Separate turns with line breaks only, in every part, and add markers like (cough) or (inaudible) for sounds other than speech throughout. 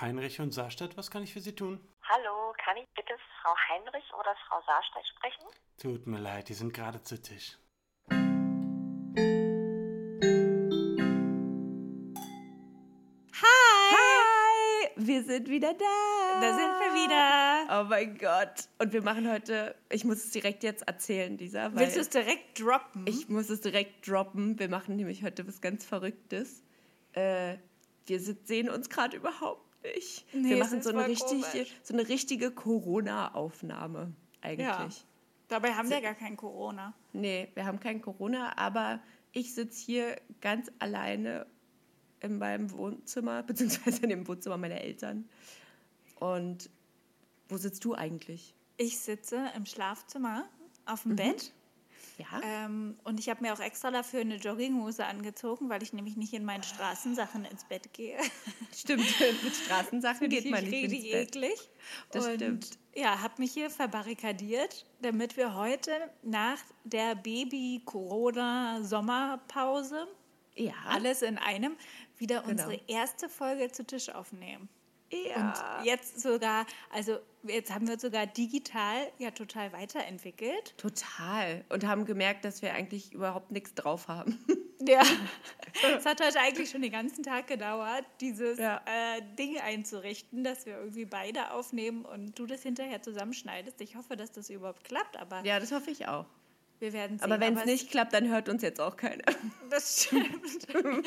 Heinrich und Saarstadt, was kann ich für Sie tun?
Hallo, kann ich bitte Frau Heinrich oder Frau Saarstedt sprechen?
Tut mir leid, die sind gerade zu Tisch.
Hi! Wir sind wieder da.
Da sind wir wieder.
Oh mein Gott. Und wir machen heute, ich muss es direkt jetzt erzählen. Weil
Willst du es direkt droppen?
Ich muss es direkt droppen. Wir machen nämlich heute was ganz Verrücktes. Äh, wir sehen uns gerade überhaupt nicht.
Nee,
wir machen so eine, richtige, so eine richtige Corona-Aufnahme eigentlich.
Ja. Dabei haben wir gar kein Corona.
Nee, wir haben kein Corona, aber ich sitze hier ganz alleine in meinem Wohnzimmer, (laughs) beziehungsweise in dem Wohnzimmer meiner Eltern. Und wo sitzt du eigentlich?
Ich sitze im Schlafzimmer auf
Mhm.
dem Bett
Ja?
ähm, und ich habe mir auch extra dafür eine Jogginghose angezogen, weil ich nämlich nicht in meinen Straßensachen ins Bett gehe. (laughs)
Stimmt, (laughs) mit Straßensachen geht man nicht ins Bett.
eklig.
Das
und
stimmt.
ja, habe mich hier verbarrikadiert, damit wir heute nach der Baby-Corona-Sommerpause
Ja,
alles in einem wieder
Genau.
unsere erste Folge zu Tisch aufnehmen.
Ja.
Und jetzt sogar, also jetzt haben wir uns sogar digital ja total weiterentwickelt.
Total. Und haben gemerkt, dass wir eigentlich überhaupt nichts drauf haben. (laughs)
Ja. Es hat heute eigentlich schon den ganzen Tag gedauert, dieses
Ja.
äh, Ding einzurichten, dass wir irgendwie beide aufnehmen und du das hinterher zusammenschneidest. Ich hoffe, dass das überhaupt klappt, aber
Ja, das hoffe ich auch.
Wir werden sehen.
Aber wenn es nicht klappt, dann hört uns jetzt auch keiner.
Das stimmt. (laughs)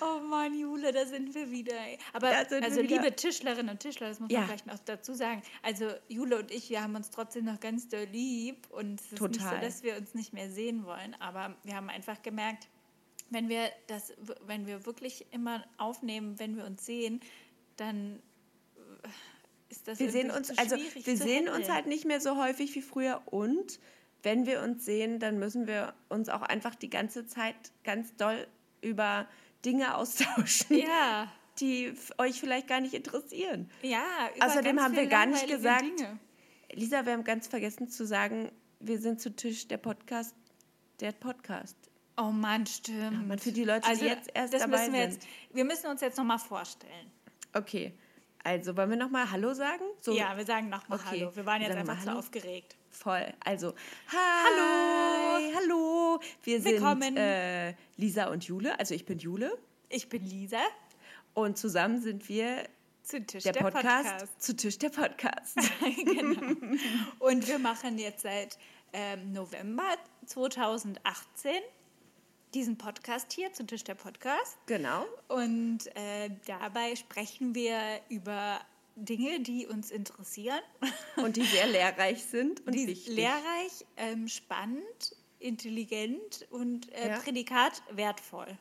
oh Mann, Jule, da sind wir wieder. ey. Aber also
wieder.
liebe Tischlerinnen und Tischler, das muss
Ja.
man vielleicht noch dazu sagen. Also Jule und ich, wir haben uns trotzdem noch ganz doll lieb und es ist nicht so,
Total.
dass wir uns nicht mehr sehen wollen. Aber wir haben einfach gemerkt, wenn wir das, wenn wir wirklich immer aufnehmen, wenn wir uns sehen, dann äh, ist das
Wir sehen uns, also wir sehen uns
handeln.
halt nicht mehr so häufig wie früher und wenn wir uns sehen, dann müssen wir uns auch einfach die ganze Zeit ganz doll über Dinge (laughs) austauschen,
Ja,
die euch vielleicht gar nicht interessieren.
ja.
Außerdem haben wir gar nicht gesagt,
Dinge.
Lisa, wir haben ganz vergessen zu sagen, wir sind zu Tisch der Podcast, der Podcast.
Oh Mann, stimmt.
Mann, für die Leute, die jetzt erst
das
dabei
müssen wir
sind.
Jetzt, wir müssen uns jetzt nochmal vorstellen.
Okay, also wollen wir nochmal Hallo sagen? So
ja, wir sagen nochmal
Okay,
Hallo. Wir waren
wir
jetzt einfach zu
Hallo.
aufgeregt.
Voll. Also, hi, hallo. Wir sind
Willkommen.
äh, Lisa und Jule. Also ich bin Jule
Ich bin Lisa,
und zusammen sind wir
zu Tisch
der,
der,
Podcast,
Podcast.
zu Tisch der Podcast. (laughs)
genau. Und wir machen jetzt seit ähm, November 2018 diesen Podcast hier, zu Tisch der Podcast.
genau.
Und äh, dabei sprechen wir über Dinge, die uns interessieren. (laughs)
Und die sehr lehrreich sind und
die
wichtig.
lehrreich, ähm, spannend, intelligent und äh,
Ja.
Prädikat wertvoll.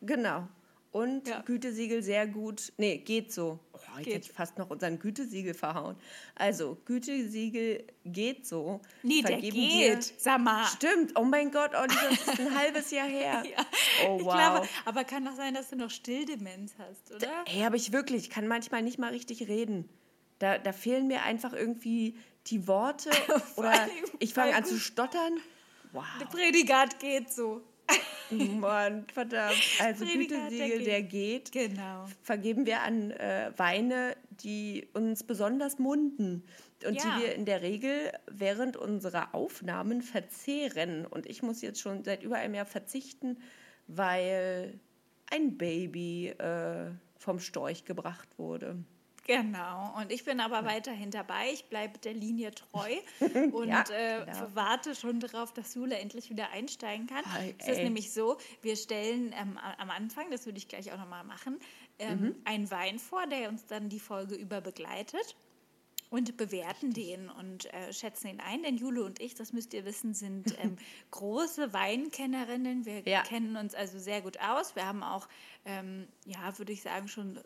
Genau. Und
Ja.
Gütesiegel sehr gut. Nee, geht so. Oh, jetzt
Geht.
hätte ich fast noch unseren Gütesiegel verhauen. Also, Gütesiegel geht so.
Nee, der
Vergeben
geht.
Wir,
Sag mal.
Stimmt. Oh mein Gott, oh, das ist ein halbes Jahr her. (laughs)
Ja,
Oh,
ich
wow.
glaube, aber kann doch sein, dass du noch Stilldemenz hast, oder?
Ey, aber ich wirklich, ich kann manchmal nicht mal richtig reden. Da, da fehlen mir einfach irgendwie die Worte (laughs) oder ich fange an zu stottern. Wow,
Der Prädikat geht so. (laughs)
Mann, verdammt. Also
der
Gütesiegel,
geht.
der geht.
Genau.
Vergeben wir an äh, Weine, die uns besonders munden und
Ja.
die wir in der Regel während unserer Aufnahmen verzehren. Und ich muss jetzt schon seit über einem Jahr verzichten, weil ein Baby äh, vom Storch gebracht wurde.
Genau. Und ich bin aber weiterhin dabei. Ich bleibe der Linie treu (laughs) und
Ja,
äh,
genau.
warte schon darauf, dass Jule endlich wieder einsteigen kann.
Ei,
es ist nämlich so, wir stellen ähm, am Anfang, das würde ich gleich auch nochmal machen, ähm,
Mhm.
einen Wein vor, der uns dann die Folge über begleitet. Und bewerten den und äh, schätzen ihn ein. Denn Jule und ich, das müsst ihr wissen, sind (laughs) ähm, große Weinkennerinnen. Wir
Ja.
kennen uns also sehr gut aus. Wir haben auch, ähm, ja, würde ich sagen, schon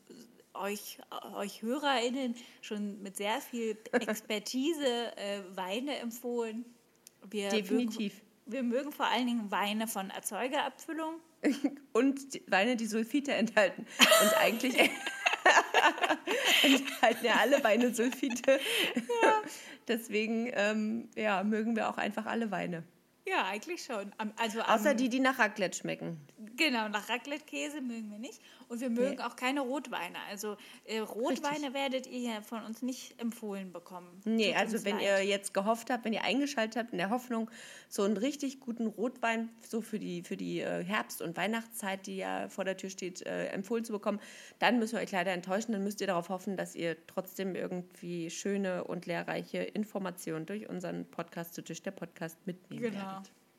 euch, euch HörerInnen schon mit sehr viel Expertise äh, Weine empfohlen. Wir
Definitiv.
Mögen, wir mögen vor allen Dingen Weine von Erzeugerabfüllung. (laughs)
Und die Weine, die Sulfite enthalten. Und eigentlich (laughs) enthalten ja alle Weine Sulfite. (laughs) Deswegen ähm, ja, mögen wir auch einfach alle Weine.
Ja, eigentlich schon. Also
Außer
am,
die, die nach Raclette schmecken.
Genau, nach Raclette-Käse mögen wir nicht. Und wir mögen
Nee.
auch keine Rotweine. Also äh, Rotweine werdet ihr ja von uns nicht empfohlen bekommen.
Nee,
Tut
also wenn
leid.
ihr jetzt gehofft habt, wenn ihr eingeschaltet habt in der Hoffnung, so einen richtig guten Rotwein so für die, für die äh, Herbst- und Weihnachtszeit, die ja vor der Tür steht, äh, empfohlen zu bekommen, dann müssen wir euch leider enttäuschen. Dann müsst ihr darauf hoffen, dass ihr trotzdem irgendwie schöne und lehrreiche Informationen durch unseren Podcast zu Tisch der Podcast mitnehmen
Genau.
werdet.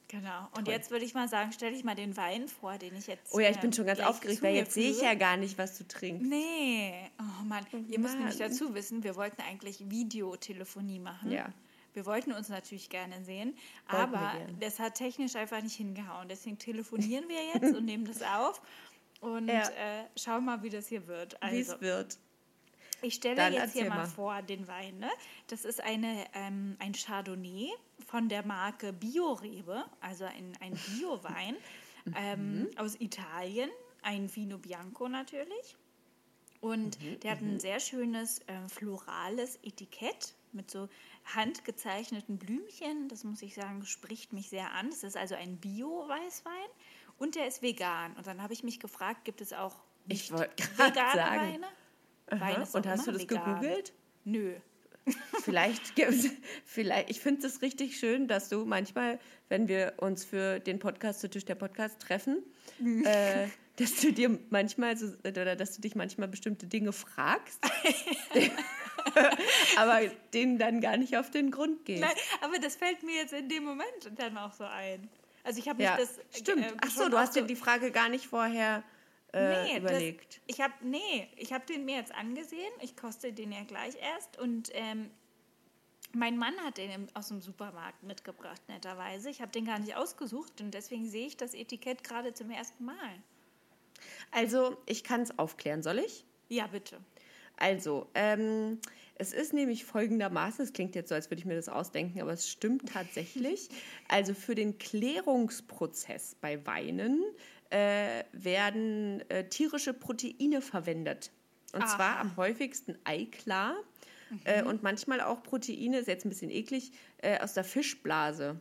Genau. Und jetzt würde ich mal sagen, stell dich mal den Wein vor, den ich jetzt.
Oh ja, ich
äh,
bin schon ganz aufgeregt, weil jetzt sehe ich ja gar nicht, was du trinkst.
Nee. Oh Mann. Ihr müsst nämlich
Mann.
dazu wissen, wir wollten eigentlich Videotelefonie machen.
Ja.
Wir wollten uns natürlich gerne sehen,
Wollten
aber
gerne.
das hat technisch einfach nicht hingehauen. Deswegen telefonieren wir jetzt und nehmen das auf und (laughs)
Ja.
äh, schauen mal, wie das hier wird.
Wie es
Also,
wird.
Ich stelle
Dann
jetzt hier mal,
mal.
vor den Wein. Ne? Das ist eine, ähm, ein Chardonnay von der Marke Biorebe, also ein, ein (laughs) Bio-Wein
Mhm.
ähm, aus Italien, ein Vino Bianco natürlich. Und
Mhm,
der hat ein sehr schönes äh, florales Etikett mit so handgezeichneten Blümchen. Das muss ich sagen, spricht mich sehr an. Das ist also ein Bio-Weißwein und der ist vegan. Und dann habe ich mich gefragt, gibt es auch
Ich
nicht
wollte (laughs) gerade
vegane
sagen.
Weine? Wein ist
Und hast du das
vegan.
gegoogelt?
Nö.
Vielleicht (laughs) gibt's, vielleicht, ich finde es richtig schön, dass du manchmal, wenn wir uns für den Podcast zu Tisch der Podcast treffen,
Mhm.
äh, dass du dir manchmal so, oder dass du dich manchmal bestimmte Dinge fragst, (laughs) aber denen dann gar nicht auf den Grund gehst.
Nein, aber das fällt mir jetzt in dem Moment dann auch so ein. Also ich habe mich
ja,
das
stimmt.
äh,
Ach so, du hast dir die Frage gar nicht vorher äh,
Nee,
überlegt.
Das, ich habe nee, ich habe den mir jetzt angesehen. Ich koste den ja gleich erst und ähm, mein Mann hat den aus dem Supermarkt mitgebracht, netterweise. Ich habe den gar nicht ausgesucht und deswegen sehe ich das Etikett gerade zum ersten Mal.
Also, ich kann es aufklären, soll ich?
Ja, bitte.
Also, ähm, es ist nämlich folgendermaßen, es klingt jetzt so, als würde ich mir das ausdenken, aber es stimmt tatsächlich. Also für den Klärungsprozess bei Weinen äh, werden äh, tierische Proteine verwendet. Und zwar
Aha.
am häufigsten Eiklar äh, und manchmal auch Proteine, ist jetzt ein bisschen eklig, äh, aus der Fischblase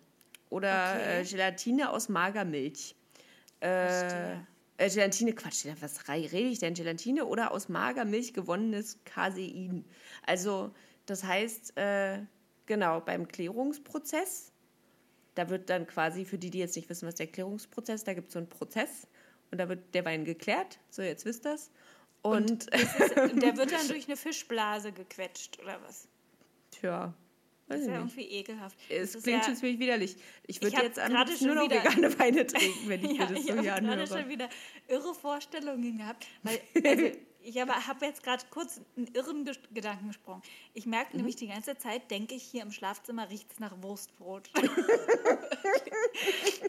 oder
Okay.
äh, Gelatine aus Magermilch. Äh, äh, Gelatine, Quatsch, was rede ich denn? Gelatine oder aus Magermilch gewonnenes Casein. Also, das heißt, äh, genau, beim Klärungsprozess, da wird dann quasi, für die, die jetzt nicht wissen, was der Klärungsprozess, da gibt es so einen Prozess und da wird der Wein geklärt. So, jetzt wisst (laughs) das. Und,
Und der wird dann durch eine Fischblase gequetscht oder was?
tja,
Das
weiß
ist
ich
ja
nicht.
irgendwie ekelhaft.
Es
Das ist
klingt
ja,
schon ziemlich widerlich. Ich würde jetzt
gerade
liebsten nur
schon
noch
wieder-
vegane Weine trinken, wenn (laughs) ich
ja,
mir das
ich
so
habe
hier
gerade
anhöre.
schon wieder irre Vorstellungen gehabt, weil (laughs) also, ich habe hab jetzt gerade kurz einen irren Ges- Gedankensprung. Ich merke
Mhm.
nämlich die ganze Zeit, denke ich, hier im Schlafzimmer riecht es nach Wurstbrot. (laughs)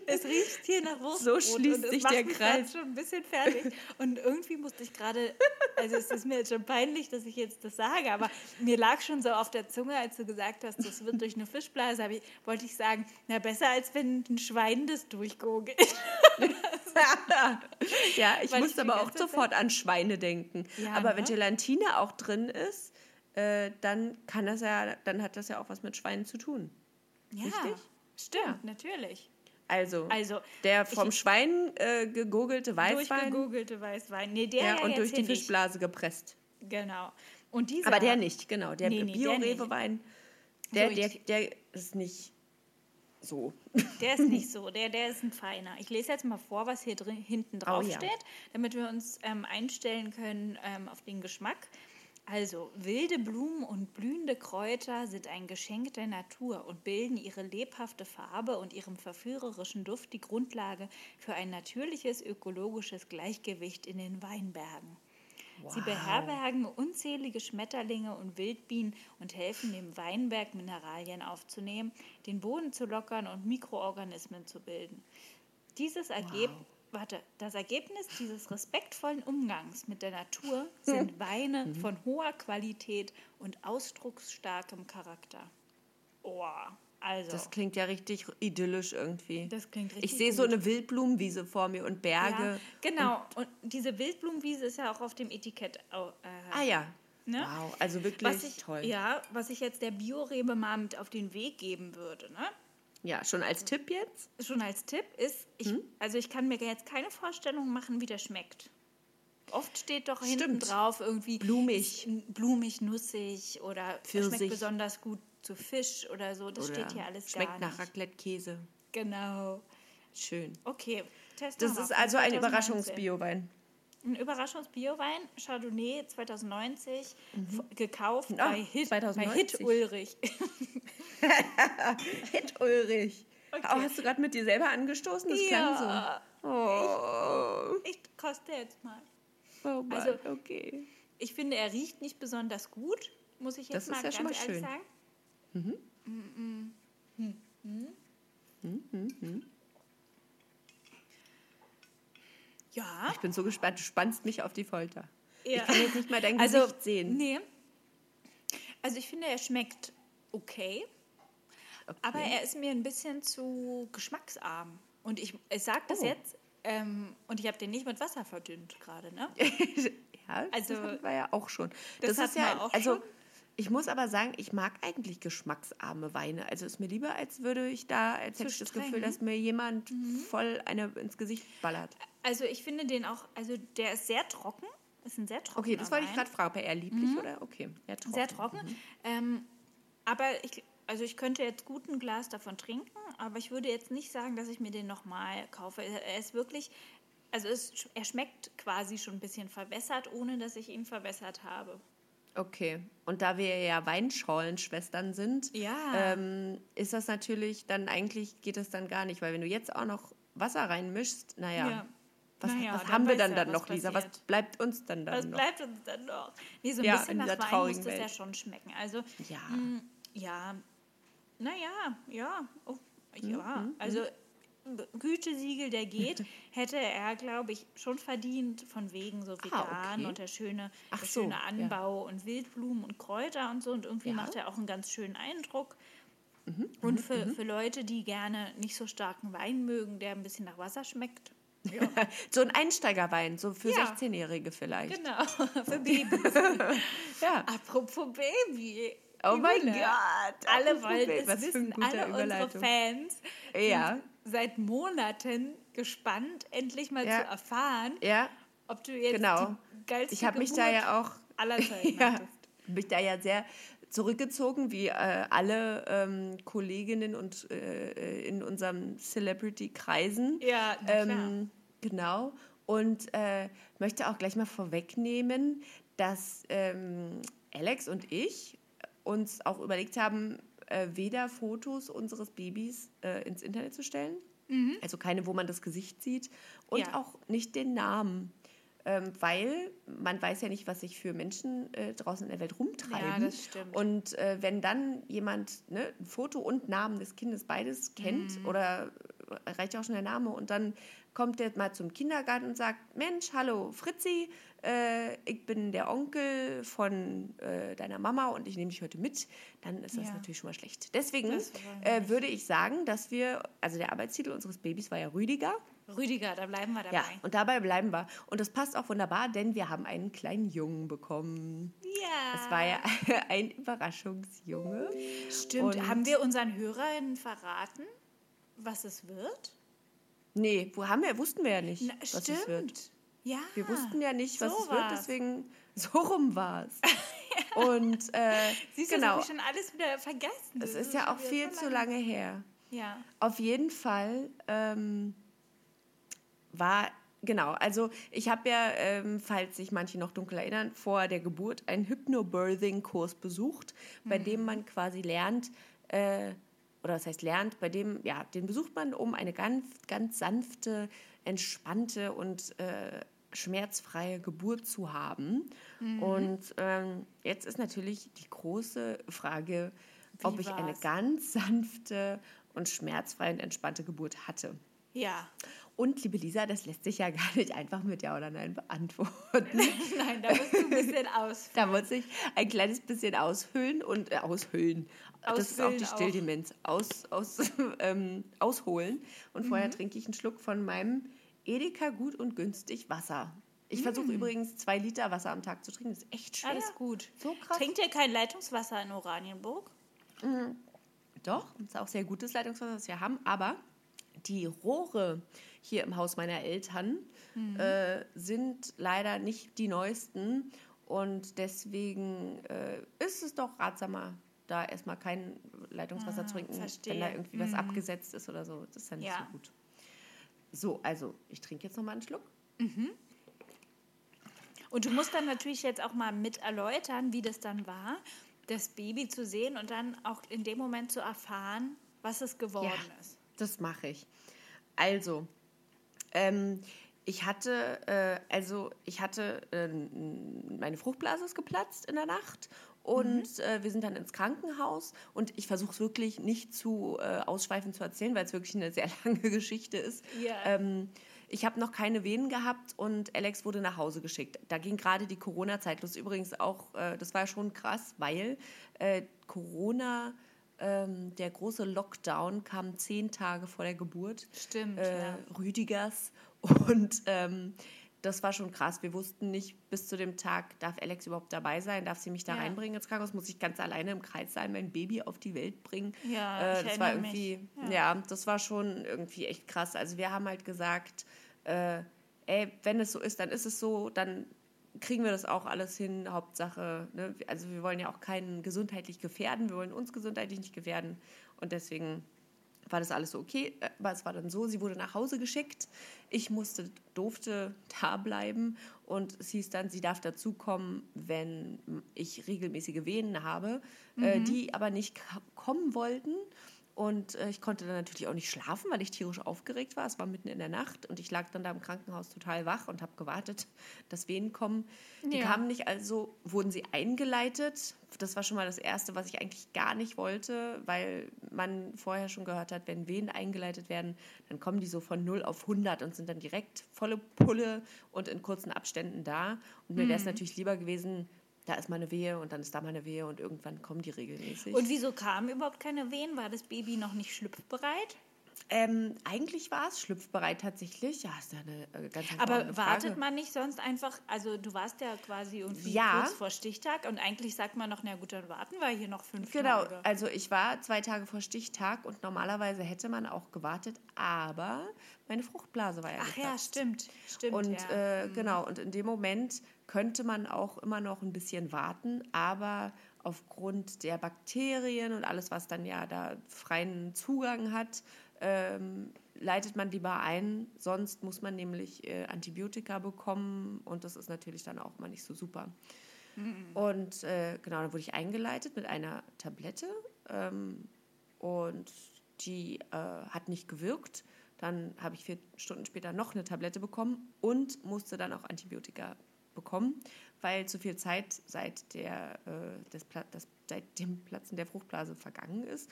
es riecht hier nach Wurstbrot.
schließt
und es
sich der Kreis.
schon ein bisschen fertig. Und irgendwie musste ich gerade, also es ist mir jetzt schon peinlich, dass ich jetzt das sage, aber mir lag schon so auf der Zunge, als du gesagt hast, das wird durch eine Fischblase, habe ich, wollte ich sagen, na besser als wenn ein Schwein das durchgogelt. (laughs) (laughs)
ja, ich
Weil ich
musste
die
aber auch sofort an Schweine denken.
Ja,
aber
ne?
wenn Gelatine auch drin ist, äh, dann kann das ja, dann hat das ja auch was mit Schweinen zu tun.
Ja,
Richtig?
stimmt,
Ja.
natürlich.
Also,
Also,
der vom
ich-
Schwein äh, gegurgelte Weißwein
durchgegoogelte Weißwein. Nee, der
ja,
ja,
und durch die
hier nicht.
Fischblase gepresst.
Genau. Und dieser,
Aber der nicht, genau. Der
Nee, nee, der.
Bio-Rewe-Wein, der, der,
ich-
der ist nicht so. (laughs)
Der ist nicht so, der, der ist ein feiner. Ich lese jetzt mal vor, was hier drin, hinten drauf
Oh ja.
steht, damit wir uns ähm, einstellen können ähm, auf den Geschmack. Also, wilde Blumen und blühende Kräuter sind ein Geschenk der Natur und bilden ihre lebhafte Farbe und ihrem verführerischen Duft die Grundlage für ein natürliches ökologisches Gleichgewicht in den Weinbergen. Sie beherbergen unzählige Schmetterlinge und Wildbienen und helfen dem Weinberg Mineralien aufzunehmen, den Boden zu lockern und Mikroorganismen zu bilden. Dieses Ergeb Warte, das Ergebnis dieses respektvollen Umgangs mit der Natur sind (laughs) Weine von hoher Qualität und ausdrucksstarkem Charakter. Oh, also.
Das klingt ja richtig idyllisch irgendwie.
Das klingt
ich
richtig
sehe so eine Wildblumenwiese vor mir und Berge.
ja, genau. Und, diese Wildblumenwiese ist ja auch auf dem Etikett. Äh,
Ah ja.
Ne?
Wow, also wirklich
ich,
toll.
Ja, was ich jetzt der Biorebe mal mit auf den Weg geben würde. Ne?
Ja, schon als Tipp jetzt?
Schon als Tipp ist, ich,
Hm?
also ich kann mir jetzt keine Vorstellung machen, wie der schmeckt. Oft steht doch hinten
Stimmt.
drauf irgendwie
Blumig.
blumig, nussig oder
Pfirsich.
schmeckt besonders gut zu Fisch oder so. Das steht hier alles
schmeckt
gar
nach
nicht.
Raclette-Käse.
Genau.
Schön.
Okay, test
Das ist also ein
2019.
Überraschungsbiowein.
Ein Überraschungsbiowein, Chardonnay 2090, f- gekauft
Ah,
bei, Hit,
2090.
bei Hit Ulrich. (laughs)
Hit Ulrich.
Okay.
Oh, hast du gerade mit dir selber angestoßen? Das klang
ja,
so. Oh,
ich koste jetzt mal.
oh Mann,
Also-
okay.
Ich finde, er riecht nicht besonders gut, muss ich
Das
jetzt
ist
mal
ja schon
ganz
mal
ehrlich
schön.
sagen. Mhm. Mhm. Ja,
Ich bin so gespannt. Du spannst mich auf die Folter.
ja.
Ich kann jetzt nicht mal dein
also,
Gesicht sehen.
Nee. Also ich finde, er schmeckt okay,
Okay.
aber er ist mir ein bisschen zu geschmacksarm. Und ich, ich sage das
Oh.
jetzt, ähm, und ich habe den nicht mit Wasser verdünnt gerade, ne? (laughs)
ja,
also-
das wir ja auch schon.
Das
Das, ist ja,
auch
also
schon.
Ich muss aber sagen, ich mag eigentlich geschmacksarme Weine. Also ist mir lieber, als würde ich da, als
Zu
hätte ich das
streng. Mhm.
Gefühl, dass mir jemand voll eine ins Gesicht ballert.
Also ich finde den auch, also der ist sehr trocken. Ist ein sehr trockener
Okay, das wollte ich gerade fragen. Ob er eher lieblich oder? Okay, eher trocken.
Sehr trocken. Ähm, aber ich, also ich könnte jetzt gut ein Glas davon trinken, aber ich würde jetzt nicht sagen, dass ich mir den nochmal kaufe. Er er ist wirklich, also es, er schmeckt quasi schon ein bisschen verwässert, ohne dass ich ihn verwässert habe.
Okay, und da wir ja Weinschalenschwestern sind,
Ja.
ähm, ist das natürlich dann eigentlich, geht das dann gar nicht, weil wenn du jetzt auch noch Wasser reinmischst, naja,
Ja.
was,
Naja,
was haben wir dann
ja,
dann
was
noch, Lisa? Was bleibt uns dann dann
Was
noch?
bleibt uns dann noch? Nee, so ein
Ja,
bisschen
in
nach Wein muss das ja
Welt.
schon schmecken. Also,
Ja.
mh, ja, naja, ja, oh,
Mhm,
ja, also B- Gütesiegel, der geht, (laughs) hätte er, glaube ich, schon verdient, von wegen so vegan
Ah, okay.
und der schöne,
Ach
der
so,
schöne
ja.
Anbau und Wildblumen und Kräuter und so. Und irgendwie
Ja.
macht er auch einen ganz schönen Eindruck.
Mhm,
und für, für Leute, die gerne nicht so starken Wein mögen, der ein bisschen nach Wasser schmeckt. Ja, (laughs)
So ein Einsteigerwein, so für
Ja.
16-Jährige vielleicht.
genau, (laughs) für Babys.
Ja.
Apropos Baby.
Oh mein Gott.
Alle
Baby,
es wissen. Alle unsere. Fans
Ja.
Seit Monaten gespannt, endlich mal
Ja.
zu erfahren,
Ja,
ob du jetzt
Genau.
die geilste
ich habe mich da
Geburt
ja auch
aller (laughs) Zeiten
ja,
hattest.
mich da ja sehr zurückgezogen, wie äh, alle ähm, Kolleginnen und äh, in unserem Celebrity-Kreisen.
Ja.
Ähm, genau. Und äh, möchte auch gleich mal vorwegnehmen, dass ähm, Alex und ich uns auch überlegt haben, äh, weder Fotos unseres Babys äh, ins Internet zu stellen, also keine, wo man das Gesicht sieht, und
Mhm. Ja.
auch nicht den Namen. Ähm, weil man weiß ja nicht, was sich für Menschen äh, draußen in der Welt rumtreiben.
Ja, das stimmt.
Und äh, wenn dann jemand ne, ein Foto und Namen des Kindes beides kennt
Mhm.
oder reicht ja auch schon der Name und dann kommt der mal zum Kindergarten und sagt, Mensch, hallo Fritzi, äh, ich bin der Onkel von äh, deiner Mama und ich nehme dich heute mit, dann ist das
Ja.
natürlich schon mal schlecht. Deswegen
Das
äh, würde ich sagen, dass wir, also der Arbeitstitel unseres Babys war ja Rüdiger.
Rüdiger, da bleiben wir dabei.
Ja, und dabei bleiben wir. Und das passt auch wunderbar, denn wir haben einen kleinen Jungen bekommen.
Ja.
Es war ja (laughs) ein Überraschungsjunge.
Stimmt.
Und-
Haben wir unseren Hörerinnen verraten, was es wird?
Nee, wo haben wir, wussten wir ja nicht,
Na,
was
stimmt.
es wird.
Ja.
Wir wussten ja nicht, was
so
es wird,
war's.
deswegen (laughs) so rum war es. (laughs) Und äh,
Siehst du, das
genau,
ich schon alles wieder vergessen.
es
Das
ist ja auch viel
so
zu lange her.
Ja.
Auf jeden Fall ähm, war, genau, also ich habe ja, ähm, falls sich manche noch dunkel erinnern, vor der Geburt einen Hypnobirthing-Kurs besucht, bei dem man quasi lernt, äh, oder was heißt lernt, bei dem, ja, den besucht man, um eine ganz, ganz sanfte, entspannte und äh, schmerzfreie Geburt zu haben. Und ähm, jetzt ist natürlich die große Frage, ob
Wie
ich eine
war's?
ganz sanfte und schmerzfreie und entspannte Geburt hatte.
Ja.
Und liebe Lisa, das lässt sich ja (laughs) gar nicht einfach mit Ja oder Nein beantworten. (laughs)
Nein, da musst du ein bisschen (laughs) aus.
Da muss ich ein kleines bisschen aushöhlen und äh, aushöhlen. das ist auch die
Ausfüllen.
Stilldemenz. Aus, aus, ähm, ausholen. Und vorher
Mhm.
trinke ich einen Schluck von meinem Edeka gut und günstig Wasser. Ich
Mm.
versuche übrigens zwei Liter Wasser am Tag zu trinken. Das ist echt schwer.
Alles gut.
So krass.
Trinkt ihr kein Leitungswasser in Oranienburg?
Doch, ist auch sehr gutes Leitungswasser, was wir haben. Aber die Rohre hier im Haus meiner Eltern äh, sind leider nicht die neuesten. Und deswegen äh, ist es doch ratsamer, da erstmal kein Leitungswasser zu trinken, wenn
verstehe.
da irgendwie was abgesetzt ist oder so. Das ist ja nicht so gut. So, also ich trinke jetzt nochmal einen Schluck.
Und du musst dann natürlich jetzt auch mal mit erläutern, wie das dann war, das Baby zu sehen und dann auch in dem Moment zu erfahren, was es geworden ist.
Das mache ich. Also, ähm, ich hatte, äh, also ich hatte, äh, meine Fruchtblase ist geplatzt in der Nacht und äh, wir sind dann ins Krankenhaus und ich versuche es wirklich nicht zu äh, ausschweifend zu erzählen, weil es wirklich eine sehr (laughs) lange Geschichte ist.
Ja.
Ähm, ich habe noch keine Venen gehabt und Alex wurde nach Hause geschickt. Da ging gerade die Corona-Zeit los. Übrigens auch, äh, das war schon krass, weil äh, Corona, ähm, der große Lockdown kam zehn Tage vor der Geburt
Stimmt,
äh,
ja.
Rüdigers. Und ähm, das war schon krass. Wir wussten nicht bis zu dem Tag, darf Alex überhaupt dabei sein? Darf sie mich da
Ja.
reinbringen ins Krankenhaus? Muss ich ganz alleine im Kreis sein, mein Baby auf die Welt bringen?
Ja,
äh, das war irgendwie, ja. das war schon irgendwie echt krass. Also wir haben halt gesagt, äh, ey, wenn es so ist, dann ist es so, dann kriegen wir das auch alles hin. Hauptsache, ne? also wir wollen ja auch keinen gesundheitlich gefährden, wir wollen uns gesundheitlich nicht gefährden. Und deswegen war das alles so okay. Äh, Aber es war dann so, sie wurde nach Hause geschickt. Ich musste, durfte da bleiben. Und es hieß dann, sie darf dazukommen, wenn ich regelmäßige Venen habe, äh, die aber nicht kommen wollten. Und äh, ich konnte dann natürlich auch nicht schlafen, weil ich tierisch aufgeregt war. Es war mitten in der Nacht und ich lag dann da im Krankenhaus total wach und habe gewartet, (laughs) dass Venen kommen. Die
Ja.
kamen nicht, also wurden sie eingeleitet. Das war schon mal das Erste, was ich eigentlich gar nicht wollte, weil man vorher schon gehört hat, wenn Venen eingeleitet werden, dann kommen die so von 0 auf 100 und sind dann direkt volle Pulle und in kurzen Abständen da. Und mir
Mhm.
wäre es natürlich lieber gewesen, da ist mal eine Wehe und dann ist da mal eine Wehe und irgendwann kommen die regelmäßig.
Und wieso kamen überhaupt keine Wehen? War das Baby noch nicht schlüpfbereit?
ähm, eigentlich war es schlüpfbereit tatsächlich. Ja, ist ja eine äh, ganz
Aber
Frage.
wartet man nicht sonst einfach, also du warst ja quasi irgendwie
Ja.
kurz vor Stichtag und eigentlich sagt man noch, na gut, dann warten wir hier noch fünf
Genau,
Tage.
also ich war zwei Tage vor Stichtag und normalerweise hätte man auch gewartet, aber meine Fruchtblase war ja
Ach ja,
geplatzt.
stimmt, stimmt.
Und
ja.
äh, genau, und in dem Moment könnte man auch immer noch ein bisschen warten, aber aufgrund der Bakterien und alles, was dann ja da freien Zugang hat, ähm, leitet man lieber ein. Sonst muss man nämlich äh, Antibiotika bekommen und das ist natürlich dann auch mal nicht so super. Und äh, genau, dann wurde ich eingeleitet mit einer Tablette ähm, und die äh, hat nicht gewirkt. Dann habe ich vier Stunden später noch eine Tablette bekommen und musste dann auch Antibiotika bekommen, weil zu viel Zeit seit, der, äh, des das, seit dem Platzen der Fruchtblase vergangen ist.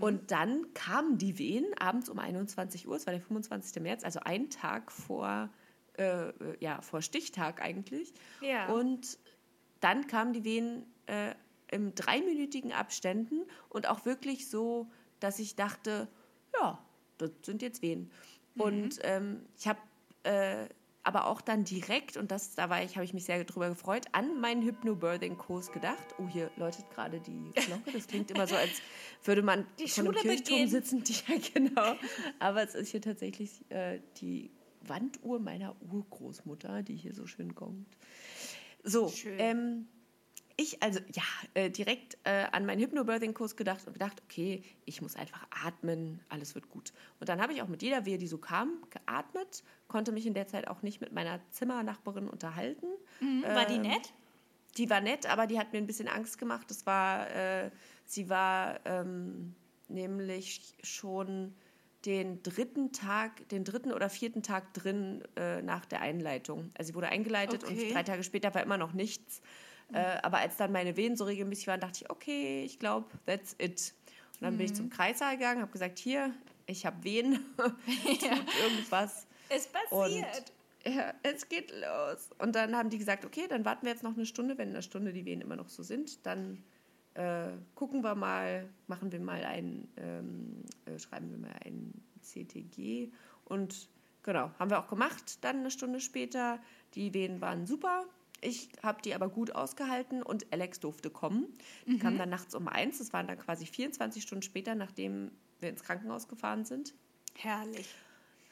Und dann kamen die Wehen abends um 21 Uhr, es war der 25. März, also ein Tag vor, äh, äh, ja, vor Stichtag eigentlich.
Ja.
Und dann kamen die Wehen äh, im dreiminütigen Abständen und auch wirklich so, dass ich dachte, ja, das sind jetzt Wehen. Und ähm, ich habe äh, aber auch dann direkt, und das, da war ich, habe ich mich sehr drüber gefreut, an meinen Hypnobirthing-Kurs gedacht. Oh, hier läutet gerade die Glocke. Das klingt immer so, als würde man
Die
von einem
Schule
Kirchturm
beginnt.
sitzen. (laughs) Ja, genau. Aber es ist hier tatsächlich äh, die Wanduhr meiner Urgroßmutter, die hier so schön gongt. So,
Schön.
ähm, ich also ja äh, direkt äh, an meinen Hypnobirthing-Kurs gedacht und gedacht, okay, ich muss einfach atmen, alles wird gut. Und dann habe ich auch mit jeder Wehe, die so kam, geatmet, konnte mich in der Zeit auch nicht mit meiner Zimmernachbarin unterhalten.
Mhm, war die
ähm,
nett?
Die war nett, aber die hat mir ein bisschen Angst gemacht. Das war, äh, sie war ähm, nämlich schon den dritten Tag, den dritten oder vierten Tag drin äh, nach der Einleitung. Also sie wurde eingeleitet
Okay.
und drei Tage später war immer noch nichts. Äh, aber als dann meine Venen so regelmäßig waren, dachte ich, okay, ich glaube, that's it. Und dann bin ich zum Kreissaal gegangen, habe gesagt, hier, ich habe Venen, (laughs) tut irgendwas.
Es passiert.
Ja, es geht los. Und dann haben die gesagt, okay, dann warten wir jetzt noch eine Stunde. Wenn in einer Stunde die Wehen immer noch so sind, dann äh, gucken wir mal, machen wir mal ein, ähm, äh, schreiben wir mal ein CTG. Und genau, haben wir auch gemacht. Dann eine Stunde später, die Wehen waren super. Ich habe die aber gut ausgehalten und Alex durfte kommen. Die kam dann nachts um eins. Das waren dann quasi 24 Stunden später, nachdem wir ins Krankenhaus gefahren sind.
Herrlich.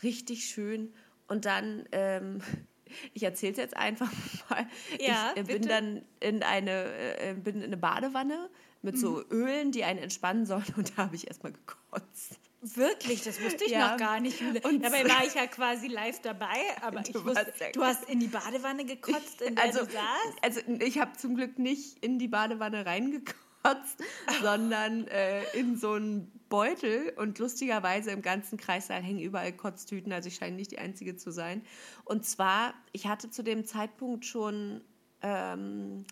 Richtig schön. Und dann, ähm, (laughs) ich erzähle es jetzt einfach (laughs) mal.
Ja,
ich äh, bin dann in eine, äh, bin in eine Badewanne mit
Mhm.
so Ölen, die einen entspannen sollen. (laughs) Und da habe ich erstmal gekotzt.
Wirklich, das wusste ich
Ja.
noch gar nicht.
Und
Dabei war ich ja quasi live dabei, aber ich
Du
wusste, du hast in die Badewanne gekotzt, in der
Also,
du saßt.
also ich habe zum Glück nicht in die Badewanne reingekotzt, (laughs) sondern äh, in so einen Beutel. Und lustigerweise im ganzen Kreissaal hängen überall Kotztüten. Also ich scheine nicht die Einzige zu sein. Und zwar, ich hatte zu dem Zeitpunkt schon ähm,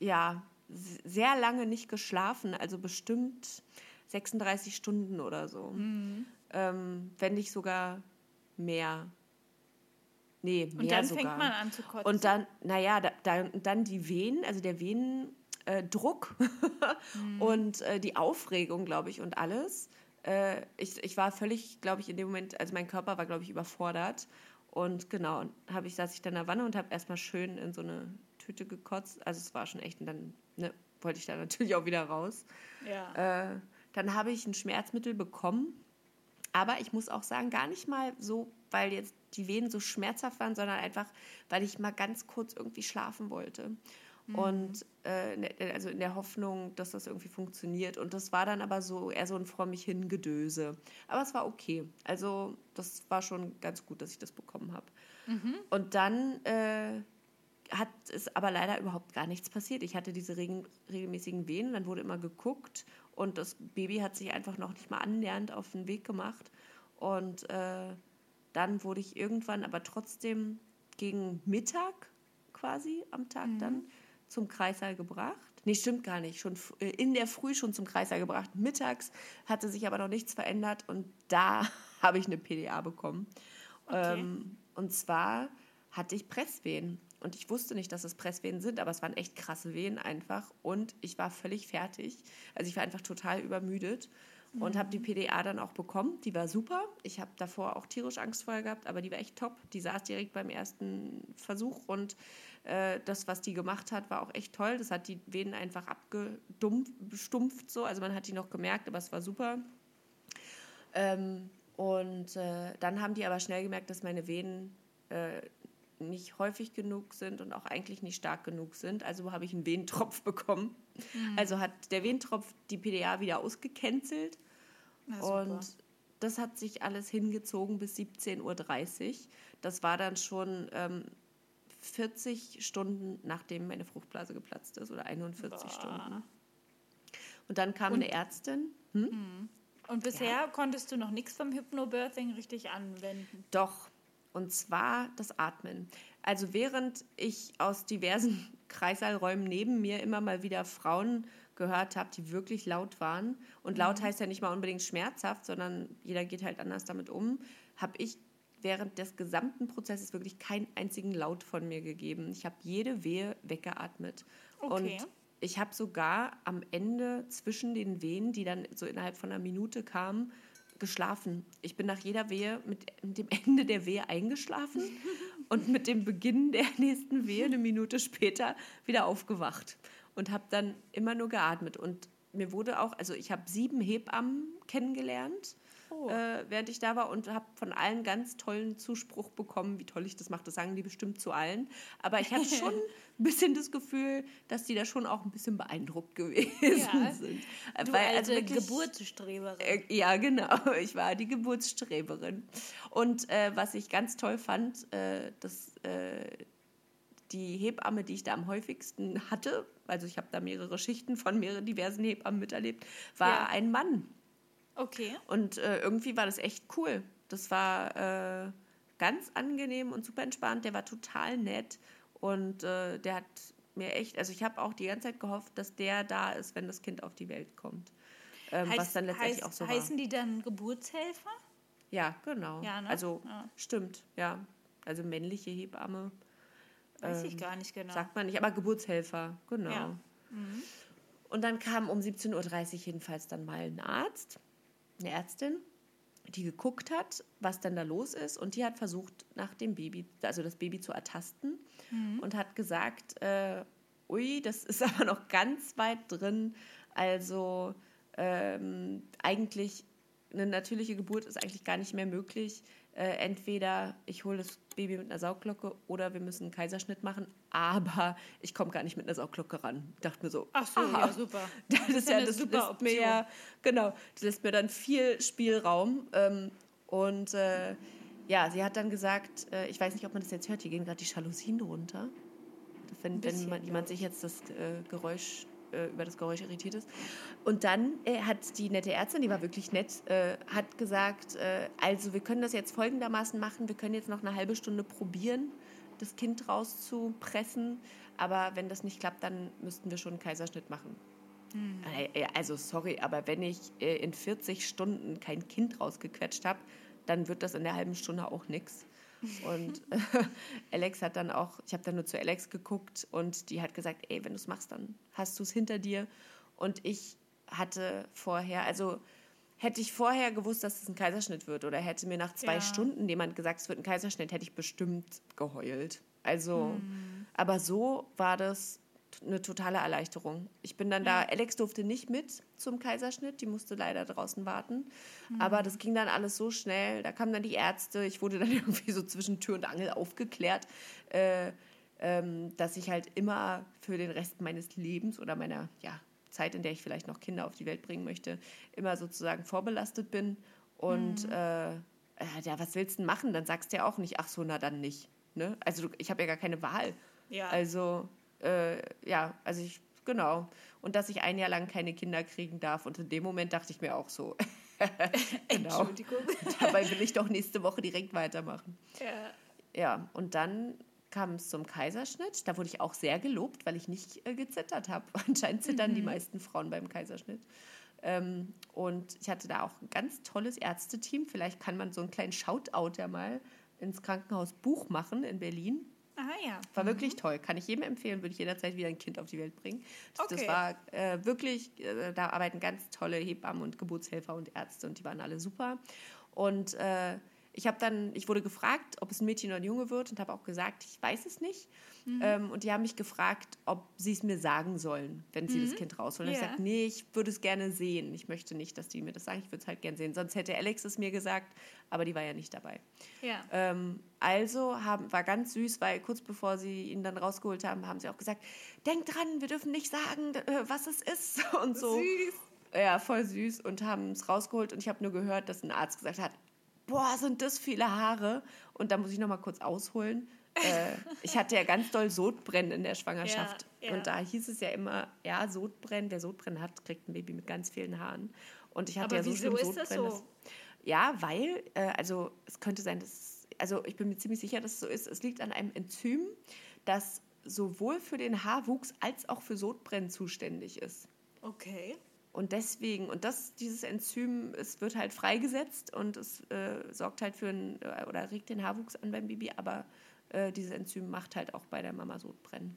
ja, sehr lange nicht geschlafen, also bestimmt 36 Stunden oder so. Ähm, wenn nicht sogar mehr. Nee, mehr
Und dann
sogar.
fängt man an zu kotzen.
Und dann, naja, da, da, dann die Venen, also der Venendruck äh, (laughs) Druck und äh, die Aufregung, glaube ich, und alles. Äh, ich, ich war völlig, glaube ich, in dem Moment, also mein Körper war, glaube ich, überfordert. Und genau, habe ich, saß ich dann in der Wanne und habe erstmal schön in so eine Tüte gekotzt. Also es war schon echt, und dann ne, wollte ich da natürlich auch wieder raus.
ja.
Äh, dann habe ich ein Schmerzmittel bekommen. Aber ich muss auch sagen, gar nicht mal so, weil jetzt die Venen so schmerzhaft waren, sondern einfach, weil ich mal ganz kurz irgendwie schlafen wollte. Und äh, also in der Hoffnung, dass das irgendwie funktioniert. Und das war dann aber so eher so ein vor mich hin Gedöse. Aber es war okay. Also das war schon ganz gut, dass ich das bekommen habe. Und dann äh, hat es aber leider überhaupt gar nichts passiert. Ich hatte diese regelmäßigen Wehen, dann wurde immer geguckt und das Baby hat sich einfach noch nicht mal annähernd auf den Weg gemacht. Und äh, dann wurde ich irgendwann aber trotzdem gegen Mittag quasi am Tag dann zum Kreißsaal gebracht. Nee, stimmt gar nicht. Schon äh, in der Früh schon zum Kreißsaal gebracht. Mittags hatte sich aber noch nichts verändert und da (laughs) habe ich eine PDA bekommen.
Okay.
Ähm, und zwar hatte ich Presswehen. Und ich wusste nicht, dass es Presswehen sind, aber es waren echt krasse Wehen einfach. Und ich war völlig fertig. Also ich war einfach total übermüdet und habe die PDA dann auch bekommen. Die war super. Ich habe davor auch tierisch Angst vorher gehabt, aber die war echt top. Die saß direkt beim ersten Versuch und äh, das, was die gemacht hat, war auch echt toll. Das hat die Venen einfach abgestumpft so. Also man hat die noch gemerkt, aber es war super. Ähm, und äh, dann haben die aber schnell gemerkt, dass meine Venen äh, nicht häufig genug sind und auch eigentlich nicht stark genug sind. Also habe ich einen Venentropf (laughs) bekommen. Also hat der Venentropf die PDA wieder ausgecancelt.
Na.
Und das hat sich alles hingezogen bis 17.30 Uhr. Das war dann schon ähm, 40 Stunden, nachdem meine Fruchtblase geplatzt ist oder 41 Stunden. Und dann kam
Und-
eine Ärztin.
Und bisher konntest du noch nichts vom Hypnobirthing richtig anwenden.
Doch, und zwar das Atmen. Also während ich aus diversen (laughs) Kreissaalräumen neben mir immer mal wieder Frauen gehört habe, die wirklich laut waren. Und laut heißt ja nicht mal unbedingt schmerzhaft, sondern jeder geht halt anders damit um, habe ich während des gesamten Prozesses wirklich keinen einzigen Laut von mir gegeben. Ich habe jede Wehe weggeatmet.
Okay.
Und ich habe sogar am Ende zwischen den Wehen, die dann so innerhalb von einer Minute kamen, geschlafen. Ich bin nach jeder Wehe mit, dem Ende der Wehe eingeschlafen und mit dem Beginn der nächsten Wehe eine Minute später wieder aufgewacht und habe dann immer nur geatmet. Und mir wurde auch, also ich habe sieben Hebammen kennengelernt,
Oh.
äh, während ich da war und habe von allen ganz tollen Zuspruch bekommen, wie toll ich das mache. Das sagen die bestimmt zu allen. Aber ich hatte schon (laughs) ein bisschen das Gefühl, dass die da schon auch ein bisschen beeindruckt gewesen
Ja.
sind.
Du
Weil,
alte
wirklich-
Geburtsstreberin.
äh, Ja, genau. (laughs) Ich war die Geburtsstreberin. Und äh, was ich ganz toll fand, äh, dass äh, die Hebamme, die ich da am häufigsten hatte, also ich habe da mehrere Schichten von mehreren diversen Hebammen miterlebt, war
Ja.
ein Mann.
Okay.
Und äh, irgendwie war das echt cool. Das war äh, ganz angenehm und super entspannt. Der war total nett und äh, der hat mir echt, also ich habe auch die ganze Zeit gehofft, dass der da ist, wenn das Kind auf die Welt kommt. Ähm, was dann letztendlich
heißt,
auch so war.
heißen die dann Geburtshelfer?
Ja, genau.
Ja, ne?
Also
Ja.
stimmt, ja. Also männliche Hebamme,
Weiß ich
Ähm,
gar nicht genau.
sagt man nicht, aber Geburtshelfer, genau.
Ja. Mhm.
Und dann kam um 17.30 Uhr jedenfalls dann mal ein Arzt, eine Ärztin. die geguckt hat, was dann da los ist und die hat versucht, nach dem Baby, also das Baby zu ertasten und hat gesagt, äh, ui, das ist (laughs) aber noch ganz weit drin. Also ähm, eigentlich eine natürliche Geburt ist eigentlich gar nicht mehr möglich. Äh, entweder ich hole das Baby mit einer Saugglocke oder wir müssen einen Kaiserschnitt machen, aber ich komme gar nicht mit einer Saugglocke ran. Ich dachte mir so,
Ach so,
aha,
ja, super. (laughs)
Das, ist
ja
das
super
lässt mir ja, genau, das lässt mir dann viel Spielraum. Ähm, und äh, ja, sie hat dann gesagt, äh, ich weiß nicht, ob man das jetzt hört, hier gehen gerade die Jalousien runter. Wenn, wenn
bisschen,
man, jemand sich jetzt das äh, Geräusch äh, über das Geräusch irritiert ist. Und dann äh, hat die nette Ärztin, die war wirklich nett, äh, hat gesagt, äh, also wir können das jetzt folgendermaßen machen, wir können jetzt noch eine halbe Stunde probieren, das Kind rauszupressen, aber wenn das nicht klappt, dann müssten wir schon einen Kaiserschnitt machen. Äh, Also sorry, aber wenn ich in 40 Stunden kein Kind rausgequetscht habe, dann wird das in der halben Stunde auch nichts. Und äh, (laughs) Alex hat dann auch, ich habe dann nur zu Alex geguckt und die hat gesagt, ey, wenn du es machst, dann hast du es hinter dir. Und ich hatte vorher, also hätte ich vorher gewusst, dass es ein Kaiserschnitt wird oder hätte mir nach zwei
Ja.
Stunden jemand gesagt, es wird ein Kaiserschnitt, hätte ich bestimmt geheult. Also, aber so war das eine totale Erleichterung. Ich bin dann da, Alex durfte nicht mit zum Kaiserschnitt, die musste leider draußen warten. Aber das ging dann alles so schnell, da kamen dann die Ärzte, ich wurde dann (laughs) irgendwie so zwischen Tür und Angel aufgeklärt, äh, ähm, dass ich halt immer für den Rest meines Lebens oder meiner ja, Zeit, in der ich vielleicht noch Kinder auf die Welt bringen möchte, immer sozusagen vorbelastet bin. Und äh, äh, ja, was willst du denn machen? Dann sagst du ja auch nicht, ach so, na dann nicht. Ne? Also ich habe ja gar keine Wahl.
Ja.
Also, äh, ja, also ich, genau. Und dass ich ein Jahr lang keine Kinder kriegen darf. Und in dem Moment dachte ich mir auch so, (laughs) genau.
Entschuldigung. (laughs)
Dabei will ich doch nächste Woche direkt weitermachen.
ja.
Ja, und dann kam es zum Kaiserschnitt. Da wurde ich auch sehr gelobt, weil ich nicht äh, gezittert habe. (laughs) Anscheinend zittern die meisten Frauen beim Kaiserschnitt. Ähm, und ich hatte da auch ein ganz tolles Ärzteteam. Vielleicht kann man so einen kleinen Shoutout ja mal ins Krankenhaus Buch machen in Berlin.
Aha, ja.
War wirklich toll. Kann ich jedem empfehlen, würde ich jederzeit wieder ein Kind auf die Welt bringen. Das, das
Okay.
war äh, wirklich, äh, da arbeiten ganz tolle Hebammen und Geburtshelfer und Ärzte und die waren alle super. Und äh, ich habe dann, ich wurde gefragt, ob es ein Mädchen oder ein Junge wird und habe auch gesagt, ich weiß es nicht.
Mhm.
Ähm, und die haben mich gefragt, ob sie es mir sagen sollen, wenn sie das Kind rausholen. Und ich
Mhm. Ja.
gesagt, nee, ich würde es gerne sehen. Ich möchte nicht, dass die mir das sagen. Ich würde es halt gerne sehen. Sonst hätte Alex es mir gesagt, aber die war ja nicht dabei.
Ja.
Ähm, also haben, war ganz süß, weil kurz bevor sie ihn dann rausgeholt haben, haben sie auch gesagt, denk dran, wir dürfen nicht sagen, äh, was es ist (laughs) und so.
Süß.
Ja, voll süß und haben es rausgeholt und ich habe nur gehört, dass ein Arzt gesagt hat, boah, sind das viele Haare. Und da muss ich noch mal kurz ausholen. Äh, ich hatte ja ganz doll Sodbrennen in der Schwangerschaft.
Ja, ja.
Und da hieß es ja immer, ja, Sodbrennen, wer Sodbrennen hat, kriegt ein Baby mit ganz vielen Haaren. Und ich hatte
Aber
ja so
wieso ist das
Sodbrennen.
so?
ja, weil, äh, also es könnte sein, dass, also ich bin mir ziemlich sicher, dass es so ist. Es liegt an einem Enzym, das sowohl für den Haarwuchs als auch für Sodbrennen zuständig ist.
Okay.
Und deswegen, und das, dieses Enzym, es wird halt freigesetzt und es äh, sorgt halt für ein, äh, oder regt den Haarwuchs an beim Baby, aber äh, dieses Enzym macht halt auch bei der Mama Sodbrennen.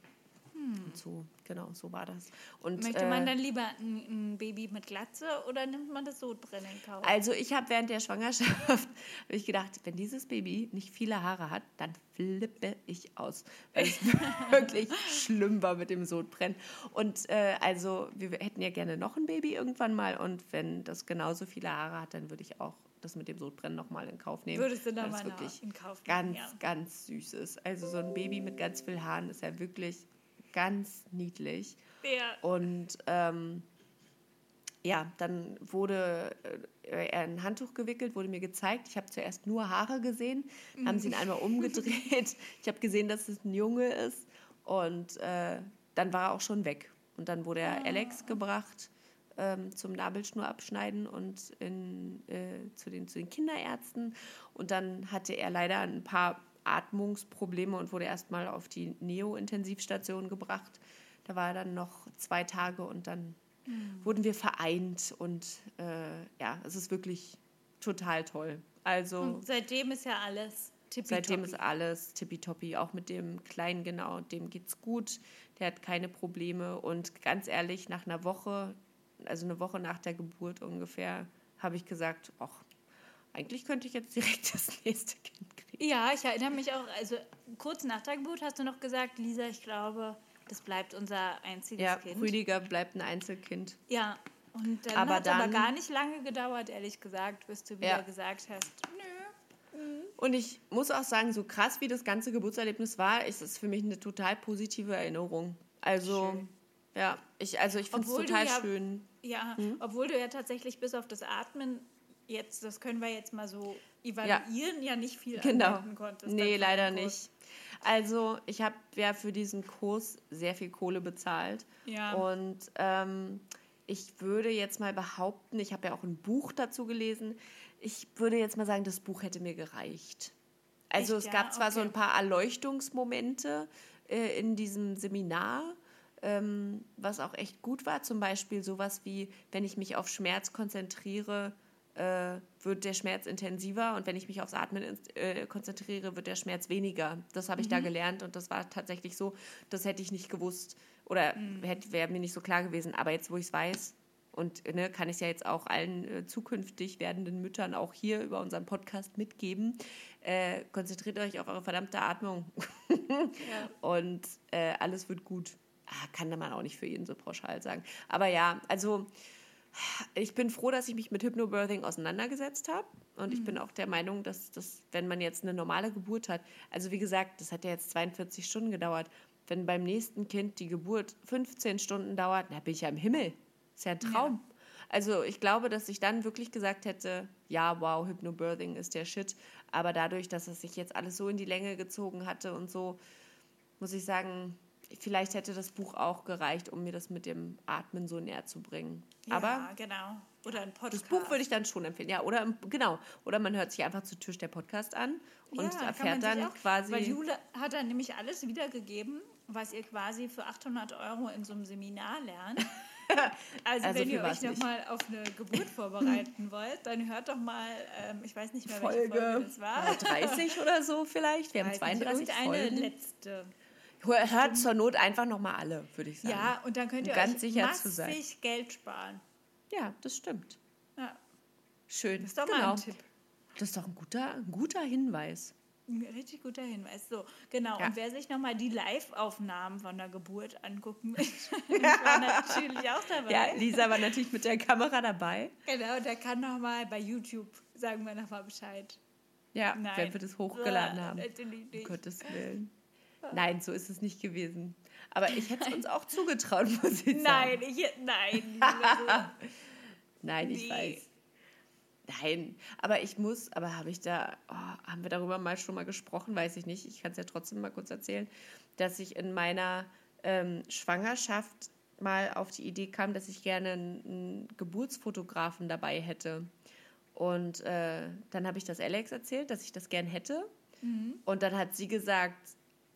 Und so, genau, so war das. Und,
Möchte man
äh,
dann lieber ein, ein Baby mit Glatze oder nimmt man das Sodbrennen in Kauf?
Also ich habe während der Schwangerschaft (laughs) ich gedacht, wenn dieses Baby nicht viele Haare hat, dann flippe ich aus. Weil es (laughs) wirklich schlimm war mit dem Sodbrennen. Und äh, also wir hätten ja gerne noch ein Baby irgendwann mal. Und wenn das genauso viele Haare hat, dann würde ich auch das mit dem Sodbrennen nochmal in Kauf nehmen.
Würdest du
es
mal
wirklich
in Kauf nehmen,
ganz,
ja.
ganz süß ist. Also so ein Baby mit ganz viel Haaren ist ja wirklich ganz niedlich.
Ja.
Und ähm, ja, dann wurde äh, er in ein Handtuch gewickelt, wurde mir gezeigt. Ich habe zuerst nur Haare gesehen, haben sie ihn einmal umgedreht. (laughs) Ich habe gesehen, dass es ein Junge ist und äh, dann war er auch schon weg. Und dann wurde er Alex gebracht ähm, zum Nabelschnur abschneiden und in, äh, zu, den, zu den Kinderärzten. Und dann hatte er leider ein paar Atmungsprobleme und wurde erstmal auf die Neo-Intensivstation gebracht. Da war er dann noch zwei Tage und dann wurden wir vereint und äh, ja, es ist wirklich total toll. Also
Und seitdem ist ja alles tippitoppi.
seitdem ist alles tippitoppi, auch mit dem Kleinen genau, dem geht's gut, der hat keine Probleme und ganz ehrlich, nach einer Woche, also eine Woche nach der Geburt ungefähr, habe ich gesagt, ach, eigentlich könnte ich jetzt direkt das nächste Kind kriegen.
Ja, ich erinnere mich auch, also kurz nach der Geburt hast du noch gesagt, Lisa, ich glaube, das bleibt unser einziges
Ja,
Kind.
Rüdiger bleibt ein Einzelkind.
Ja, und dann
Aber
hat es aber gar nicht lange gedauert, ehrlich gesagt, bis du wieder
Ja.
gesagt hast, nö.
Und ich muss auch sagen, so krass wie das ganze Geburtserlebnis war, ist es für mich eine total positive Erinnerung. Also,
Schön.
ja, ich, also ich finde es total
ja-
schön.
Ja,
Hm?
obwohl du ja tatsächlich bis auf das Atmen jetzt, das können wir jetzt mal so evaluieren, ja, nicht viel
Genau.
anwenden konntest.
Nee, leider nicht. Also, ich habe ja für diesen Kurs sehr viel Kohle bezahlt.
Ja.
Und ähm, ich würde jetzt mal behaupten, ich habe ja auch ein Buch dazu gelesen, ich würde jetzt mal sagen, das Buch hätte mir gereicht. Also
Echt,
es
ja?
gab zwar so
Okay.
ein paar Erleuchtungsmomente äh, in diesem Seminar, ähm, was auch echt gut war. Zum Beispiel sowas wie, wenn ich mich auf Schmerz konzentriere, äh, wird der Schmerz intensiver und wenn ich mich aufs Atmen äh, konzentriere, wird der Schmerz weniger. Das habe ich da gelernt und das war tatsächlich so. Das hätte ich nicht gewusst oder hätte wäre mir nicht so klar gewesen. Aber jetzt, wo ich es weiß und ne, kann ich es ja jetzt auch allen äh, zukünftig werdenden Müttern auch hier über unseren Podcast mitgeben. Äh, konzentriert euch auf eure verdammte Atmung
Ja. (laughs)
und äh, alles wird gut. Ah, kann man auch nicht für jeden so pauschal sagen. Aber ja, also ich bin froh, dass ich mich mit Hypnobirthing auseinandergesetzt habe. Und ich bin auch der Meinung, dass, dass, wenn man jetzt eine normale Geburt hat, also wie gesagt, das hat ja jetzt 42 Stunden gedauert. Wenn beim nächsten Kind die Geburt 15 Stunden dauert, na bin ich ja im Himmel. Ist ja ein Traum. Also ich glaube, dass ich dann wirklich gesagt hätte, ja, wow, Hypnobirthing ist der Shit. Aber dadurch, dass es sich jetzt alles so in die Länge gezogen hatte und so, muss ich sagen, vielleicht hätte das Buch auch gereicht, um mir das mit dem Atmen so näher zu bringen. Aber
ja, genau. Oder ein Podcast.
das Buch würde ich dann schon empfehlen. Ja, oder genau. Oder man hört sich einfach zu Tisch der Podcast an und
Ja,
erfährt dann
auch-
quasi.
Weil Jule hat dann nämlich alles wiedergegeben, was ihr quasi für 800 Euro in so einem Seminar lernt. (laughs) Also,
Also
wenn ihr euch nochmal auf eine Geburt vorbereiten wollt, dann hört doch mal, ähm, ich weiß nicht mehr, welche
Folge
das war.
äh, 30 oder so vielleicht. Wir haben
Weiß nicht,
32
irgendeine
Folgen.
letzte.
Hört zur Not einfach nochmal alle, würde ich sagen.
Ja, und dann könnt ihr
Um ganz
euch
sicher
massig
zu sein.
Geld sparen.
Ja, das stimmt.
Ja,
Schön.
das ist doch
genau.
mal ein Tipp.
Das ist doch ein guter, ein guter Hinweis.
Ein richtig guter Hinweis. So, genau.
Ja.
Und wer sich nochmal die Live-Aufnahmen von der Geburt angucken will, (laughs) ich war natürlich auch dabei.
Ja, Lisa war natürlich mit der Kamera dabei.
Genau, der kann nochmal bei YouTube, sagen wir nochmal Bescheid.
Ja,
Nein.
wenn wir das hochgeladen haben.
Natürlich
Um
nicht.
Gottes Willen. Nein, so ist es nicht gewesen. Aber ich hätte es uns auch zugetraut, (laughs) muss ich sagen.
Nein, ich, nein. (laughs) also,
Nein, ich
Nee.
weiß. Nein, aber ich muss, aber habe ich da, oh, haben wir darüber mal schon mal gesprochen, weiß ich nicht. Ich kann es ja trotzdem mal kurz erzählen, dass ich in meiner ähm, Schwangerschaft mal auf die Idee kam, dass ich gerne einen, Geburtsfotografen dabei hätte. Und äh, dann habe ich das Alex erzählt, dass ich das gern hätte. Und dann hat sie gesagt,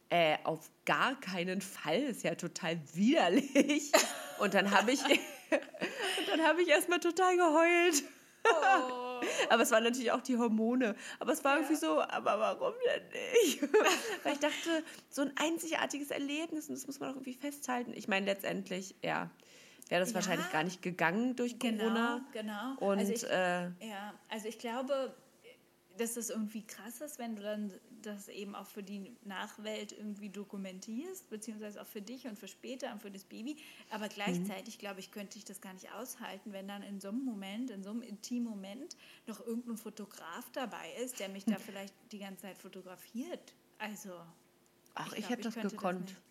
äh, auf gar keinen Fall, ist ja total widerlich. (laughs) Und dann habe ich, (laughs) und dann habe ich erstmal total geheult.
oh, (laughs)
Aber es waren natürlich auch die Hormone. Aber es war irgendwie so, aber warum denn nicht? Weil ich dachte, so ein einzigartiges Erlebnis und das muss man auch irgendwie festhalten. Ich meine, letztendlich, ja, wäre das
Ja.
wahrscheinlich gar nicht gegangen durch
genau,
Corona.
genau.
Und
also ich,
äh,
ja, also ich glaube, dass es irgendwie krass ist, wenn du dann das eben auch für die Nachwelt irgendwie dokumentierst, beziehungsweise auch für dich und für später und für das Baby. Aber gleichzeitig, glaube ich, könnte ich das gar nicht aushalten, wenn dann in so einem Moment, in so einem intimen Moment noch irgendein Fotograf dabei ist, der mich da vielleicht die ganze Zeit fotografiert. Also,
ach, ich,
glaub,
hätte das gekonnt.
nicht.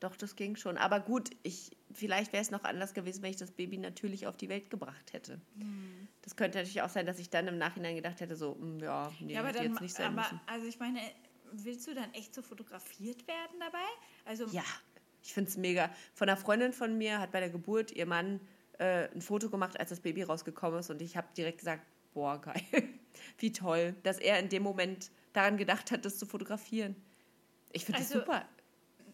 Doch, das ging schon. Aber gut, ich, vielleicht wäre es noch anders gewesen, wenn ich das Baby natürlich auf die Welt gebracht hätte.
Hm.
Das könnte natürlich auch sein, dass ich dann im Nachhinein gedacht hätte, so, mm, ja, nee,
Ja, aber dann,
jetzt nicht sein
aber,
müssen.
also ich meine, willst du dann echt so fotografiert werden dabei? Also,
Ja, ich finde es mega. Von einer Freundin von mir hat bei der Geburt ihr Mann äh, ein Foto gemacht, als das Baby rausgekommen ist. Und ich habe direkt gesagt, boah, geil. (laughs) Wie toll, dass er in dem Moment daran gedacht hat, das zu fotografieren. Ich finde
Also,
das super.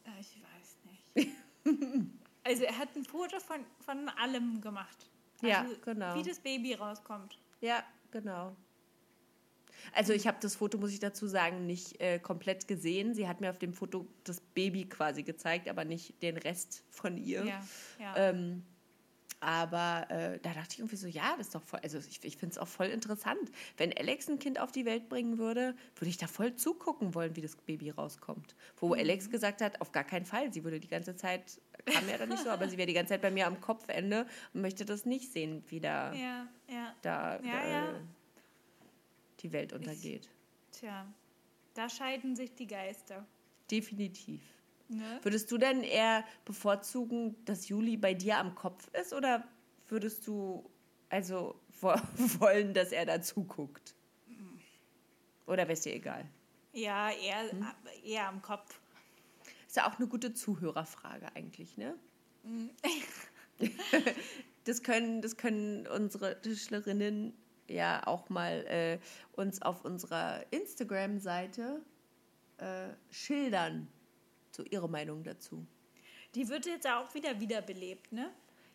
äh, ich weiß nicht. (laughs) also er hat ein Foto von, von allem gemacht.
Ja,
Also,
genau.
Wie das Baby rauskommt.
Ja, genau. Also ich habe das Foto, muss ich dazu sagen, nicht äh, komplett gesehen. Sie hat mir auf dem Foto das Baby quasi gezeigt, aber nicht den Rest von ihr.
Ja, ja.
Ähm, Aber äh, da dachte ich irgendwie so, ja, das ist doch voll, also ich, ich finde es auch voll interessant. Wenn Alex ein Kind auf die Welt bringen würde, würde ich da voll zugucken wollen, wie das Baby rauskommt. Wo
Mhm.
Alex gesagt hat, auf gar keinen Fall. Sie würde die ganze Zeit, kam ja dann nicht so, aber sie wäre die ganze Zeit bei mir am Kopfende und möchte das nicht sehen, wie da,
Ja, ja.
da
Ja,
äh,
ja.
die Welt untergeht.
Tja, da scheiden sich die Geister.
Definitiv.
Ne?
Würdest du denn eher bevorzugen, dass Juli bei dir am Kopf ist oder würdest du also wo- (laughs) wollen, dass er da zuguckt? Oder wäre es dir egal?
Ja, eher,
Hm?
eher am Kopf.
Ist ja auch eine gute Zuhörerfrage eigentlich, ne? (laughs) Das können, das können unsere Tischlerinnen ja auch mal äh, uns auf unserer Instagram-Seite äh, schildern, so ihre Meinung dazu.
Die wird jetzt auch wieder wiederbelebt, ne?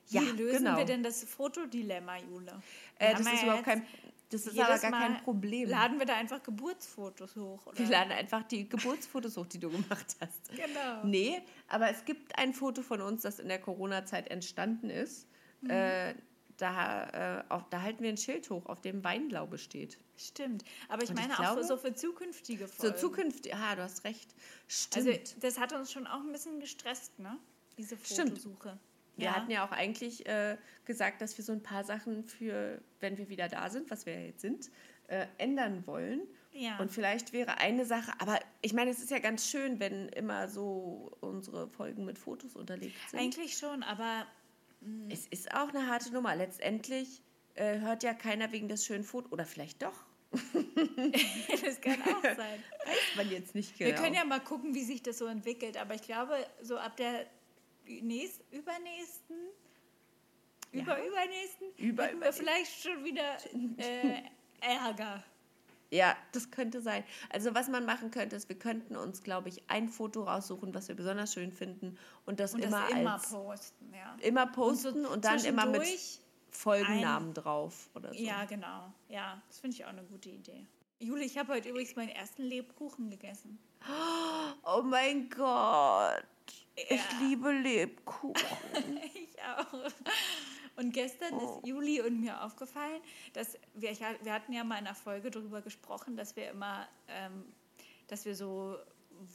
Ja,
Wie lösen
genau.
wir denn das Fotodilemma, Jule?
Äh, das ist
ja
überhaupt kein, das ist aber gar
Mal
kein Problem.
Laden wir da einfach Geburtsfotos hoch? Oder?
Wir laden einfach die Geburtsfotos hoch, die du gemacht hast.
Genau.
Nee, aber es gibt ein Foto von uns, das in der Corona-Zeit entstanden ist.
Mhm.
Äh, da, äh, auf, da halten wir ein Schild hoch, auf dem Weinglaube steht.
Stimmt. Aber ich
Und ich
meine auch
glaube-
für, so für zukünftige
So
Folgen.
zukünftig, ah, du hast recht. Stimmt.
Also das hat uns schon auch ein bisschen gestresst, ne? Diese
Stimmt. Wir hatten ja auch eigentlich äh, gesagt, dass wir so ein paar Sachen für, wenn wir wieder da sind, was wir ja jetzt sind, äh, ändern wollen.
Ja.
Und vielleicht wäre eine Sache, aber ich meine, es ist ja ganz schön, wenn immer so unsere Folgen mit Fotos unterlegt sind.
Eigentlich schon, aber
Es ist auch eine harte Nummer. Letztendlich äh, hört ja keiner wegen des schönen Fotos. Oder vielleicht doch. (laughs)
das kann auch sein.
Weiß man jetzt nicht genau.
Wir können ja mal gucken, wie sich das so entwickelt. Aber ich glaube, so ab der nächst, übernächsten,
Ja.
überübernächsten,
Über-
hätten wir vielleicht schon wieder äh, Ärger.
Ja, das könnte sein. Also was man machen könnte, ist, wir könnten uns, glaube ich, ein Foto raussuchen, was wir besonders schön finden und das
Und
immer
das immer
als
posten, ja.
immer posten und, dann immer mit Folgennamen drauf oder so.
Ja, genau. Ja, das finde ich auch eine gute Idee. Juli, ich habe heute übrigens meinen ersten Lebkuchen gegessen.
Oh mein Gott. Ich
Ja.
liebe Lebkuchen. (laughs)
Ich auch. Und gestern
Oh.
ist Juli und mir aufgefallen, dass wir, ich, wir hatten ja mal in einer Folge darüber gesprochen, dass wir immer, ähm, dass wir so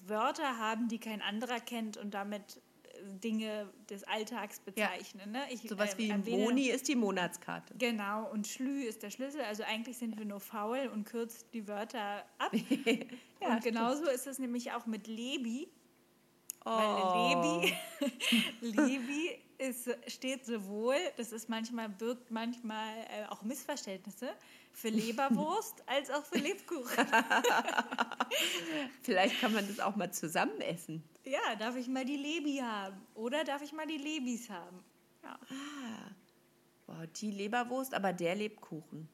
Wörter haben, die kein anderer kennt und damit äh, Dinge des Alltags bezeichnen. Ne? Ich,
Sowas
ähm,
wie
erwähne-
Moni ist die Monatskarte.
Genau, und Schlü ist der Schlüssel. Also eigentlich sind wir nur faul und kürzt die Wörter ab. (laughs)
Ja,
und genauso ist es nämlich auch mit Lebi.
Oh. (laughs)
Weil Lebi, Lebi ist, steht sowohl, das ist manchmal, birgt manchmal äh, auch Missverständnisse, für Leberwurst (laughs) als auch für Lebkuchen. (laughs)
Vielleicht kann man das auch mal zusammen essen.
Ja, darf ich mal die Lebi haben? Oder darf ich mal die Lebis haben? Ja,
Boah, die Leberwurst, aber der Lebkuchen.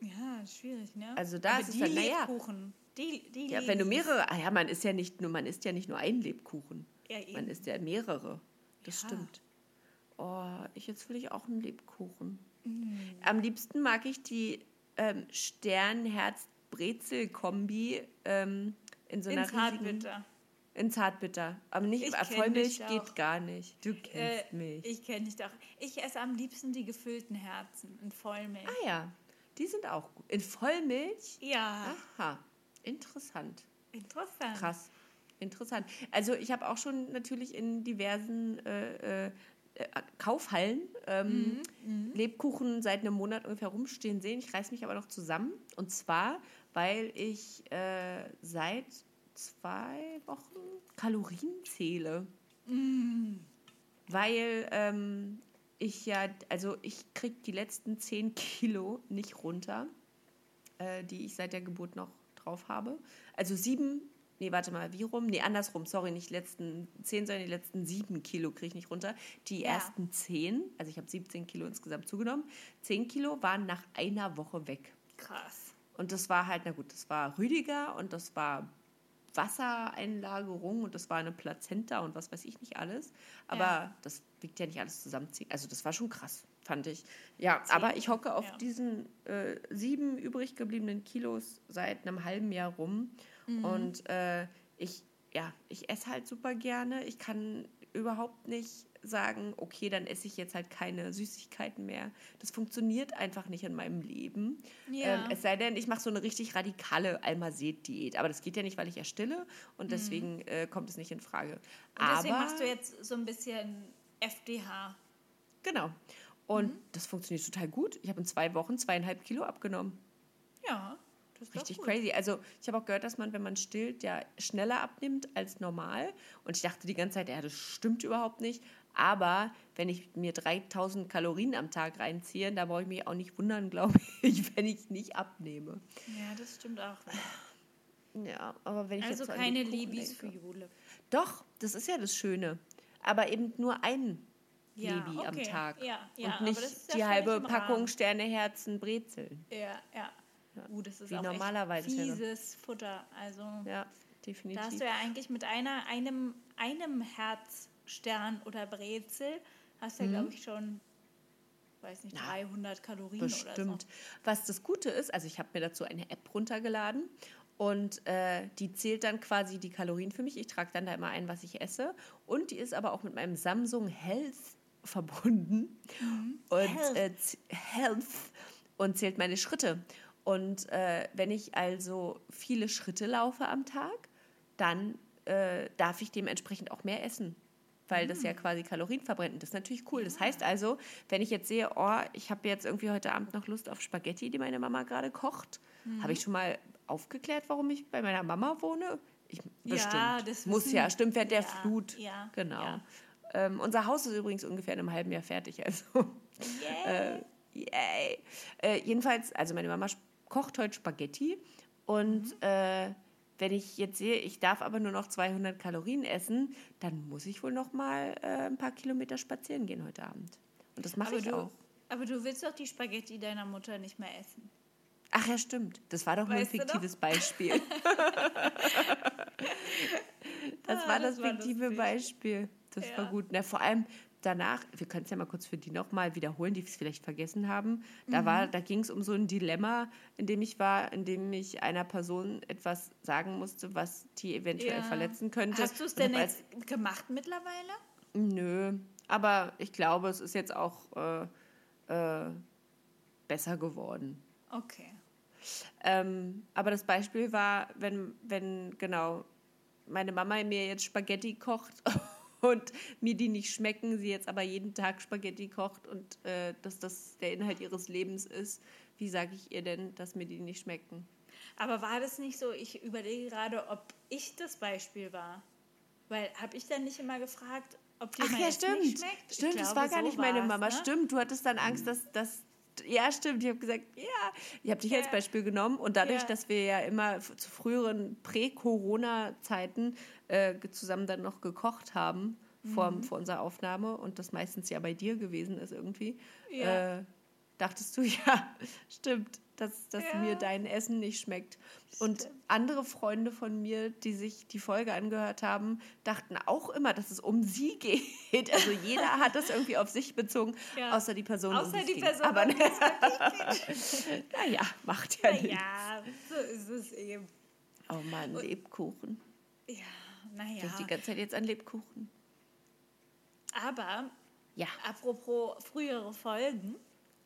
ja schwierig, ne?
Also da
Aber
ist es
die
dann, naja.
Lebkuchen. Die, die
Ja, wenn du mehrere, ah ja, man isst ja nicht nur, man isst ja nicht nur einen Lebkuchen.
Ja, eben.
Man isst ja mehrere. Das
Ja.
stimmt. Oh, ich jetzt will ich auch einen Lebkuchen.
Mm.
Am liebsten mag ich die ähm, Stern-Herz-Brezel-Kombi ähm, in so einer
In Zartbitter.
In Zartbitter. Aber nicht,
Ich
äh, Vollmilch geht gar nicht. Du kennst
Äh,
mich.
ich kenne dich doch. Ich esse am liebsten die gefüllten Herzen in Vollmilch.
ah ja, die sind auch gut. In Vollmilch?
Ja,
Aha, interessant.
interessant.
Krass. Interessant. Also ich habe auch schon natürlich in diversen äh, äh, äh, Kaufhallen ähm,
Mhm,
Lebkuchen seit einem Monat ungefähr rumstehen sehen. Ich reiß mich aber noch zusammen. Und zwar, weil ich äh, seit zwei Wochen Kalorien zähle.
Mhm.
Weil ähm, ich ja, also ich kriege die letzten 10 Kilo nicht runter, äh, die ich seit der Geburt noch drauf habe. Also sieben, nee, warte mal, wie rum? Nee, andersrum, sorry, nicht die letzten 10, sondern die letzten sieben Kilo kriege ich nicht runter. Die
Ja.
ersten 10, also ich habe 17 Kilo insgesamt zugenommen, 10 Kilo waren nach einer Woche weg.
Krass.
Und das war halt, na gut, das war Rüdiger und das war Wassereinlagerung und das war eine Plazenta und was weiß ich nicht alles. Aber
Ja.
das wiegt ja nicht alles zusammenziehen. Also das war schon krass, fand ich. Ja, aber ich hocke auf
ja.
diesen äh, sieben übrig gebliebenen Kilos seit einem halben Jahr rum.
Mhm.
Und äh, ich, ja, ich esse halt super gerne. Ich kann überhaupt nicht sagen, okay, dann esse ich jetzt halt keine Süßigkeiten mehr. Das funktioniert einfach nicht in meinem Leben.
Ja.
Ähm, es sei denn, ich mache so eine richtig radikale Almased-Diät. Aber das geht ja nicht, weil ich ja stille und deswegen äh, kommt es nicht in Frage.
Mhm. Und deswegen
Aber
machst du jetzt so ein bisschen FDH.
genau. Und
Mhm.
das funktioniert total gut. Ich habe in zwei Wochen zweieinhalb Kilo abgenommen.
Ja,
Richtig
gut.
crazy. Also ich habe auch gehört, dass man, wenn man stillt, ja schneller abnimmt als normal. Und ich dachte die ganze Zeit, ja, das stimmt überhaupt nicht. Aber wenn ich mir 3000 Kalorien am Tag reinziehe, da brauche ich mich auch nicht wundern, (laughs) glaube ich, wenn ich nicht abnehme.
Ja, das stimmt auch.
Ja, aber wenn ich
Also
jetzt
keine Libis für. Jule.
Doch, das ist ja das Schöne. Aber eben nur ein
Ja,
Libi am
okay.
Tag.
Ja, ja,
und nicht die halbe Packung
Rahmen.
Sterneherzen Brezeln.
Ja, ja. Uh, das ist
Wie
auch
normalerweise
fieses Futter. Also
Ja,
da
definitiv.
hast du ja eigentlich mit einer, einem, einem Herzstern oder Brezel hast du ja, glaube ich, schon, weiß nicht, 300 Kalorien oder so.
Bestimmt. Was das Gute ist, also ich habe mir dazu eine App runtergeladen und äh, die zählt dann quasi die Kalorien für mich. Ich trage dann da immer ein, was ich esse. Und die ist aber auch mit meinem Samsung Health verbunden. Und
Health.
Äh, Health und zählt meine Schritte. Und äh, wenn ich also viele Schritte laufe am Tag, dann äh, darf ich dementsprechend auch mehr essen. Weil das ja quasi Kalorien verbrennt. Und Das ist natürlich cool. Das heißt also, wenn ich jetzt sehe, oh, ich habe jetzt irgendwie heute Abend noch Lust auf Spaghetti, die meine Mama gerade kocht, habe ich schon mal aufgeklärt, warum ich bei meiner Mama wohne? Ich, bestimmt.
Ja, das
Muss ja, stimmt, während der
ja,
Flut.
ja,
genau.
ja.
Ähm, unser Haus ist übrigens ungefähr in einem halben Jahr fertig. Also äh, yay. Äh, jedenfalls, also meine Mama kocht heute Spaghetti und
Mhm.
äh, wenn ich jetzt sehe, ich darf aber nur noch 200 Kalorien essen, dann muss ich wohl noch mal äh, ein paar Kilometer spazieren gehen heute Abend. Und das mache
Aber
ich
du,
auch.
aber du willst doch die Spaghetti deiner Mutter nicht mehr essen.
Ach ja, stimmt. Das war doch nur ein
Weißt du noch?
fiktives Beispiel. (laughs) das
Ah,
war
das
das,
war
fiktive
lustig.
Beispiel. Das war
Ja.
gut. Na, vor allem danach, wir können es ja mal kurz für die nochmal wiederholen, die es vielleicht vergessen haben. Da,
Mhm.
war- da ging es um so ein Dilemma, in dem ich war, in dem ich einer Person etwas sagen musste, was die eventuell
Ja.
verletzen könnte.
Hast du es denn jetzt gemacht mittlerweile?
Nö, aber ich glaube, es ist jetzt auch äh, äh, besser geworden.
Okay.
Ähm, aber das Beispiel war, wenn, wenn genau meine Mama mir jetzt Spaghetti kocht (laughs) und mir die nicht schmecken, sie jetzt aber jeden Tag Spaghetti kocht und äh, dass das der Inhalt ihres Lebens ist, wie sage ich ihr denn, dass mir die nicht schmecken?
Aber war das nicht so, ich überlege gerade, ob ich das Beispiel war. Weil, habe ich dann nicht immer gefragt, ob dir
Ach ja,
Essen nicht
stimmt.
schmeckt?
Stimmt, das
glaube,
war gar
so
nicht meine Mama.
Ne?
Stimmt, du hattest dann Angst, dass das. Ja, stimmt. Ich habe gesagt, ja. Ich habe dich als
Ja.
Beispiel genommen und dadurch,
Ja.
dass wir ja immer zu früheren Prä-Corona-Zeiten äh, zusammen dann noch gekocht haben vor,
Mhm.
vor unserer Aufnahme und das meistens ja bei dir gewesen ist irgendwie,
Ja.
äh, dachtest du, (laughs) ja, stimmt, dass, dass
Ja.
mir dein Essen nicht schmeckt. Und
Stimmt.
andere Freunde von mir, die sich die Folge angehört haben, dachten auch immer, dass es um sie (laughs) geht. Also jeder hat das irgendwie auf sich bezogen,
Ja.
außer die Person, um
Außer
die es
die
ging.
Person,
Aber
um (laughs)
naja, macht ja nichts.
Ja, so ist es eben.
Oh Mann, Lebkuchen.
Ja,
Ich
naja.
denke die ganze Zeit jetzt an Lebkuchen.
Aber
Ja,
apropos frühere Folgen,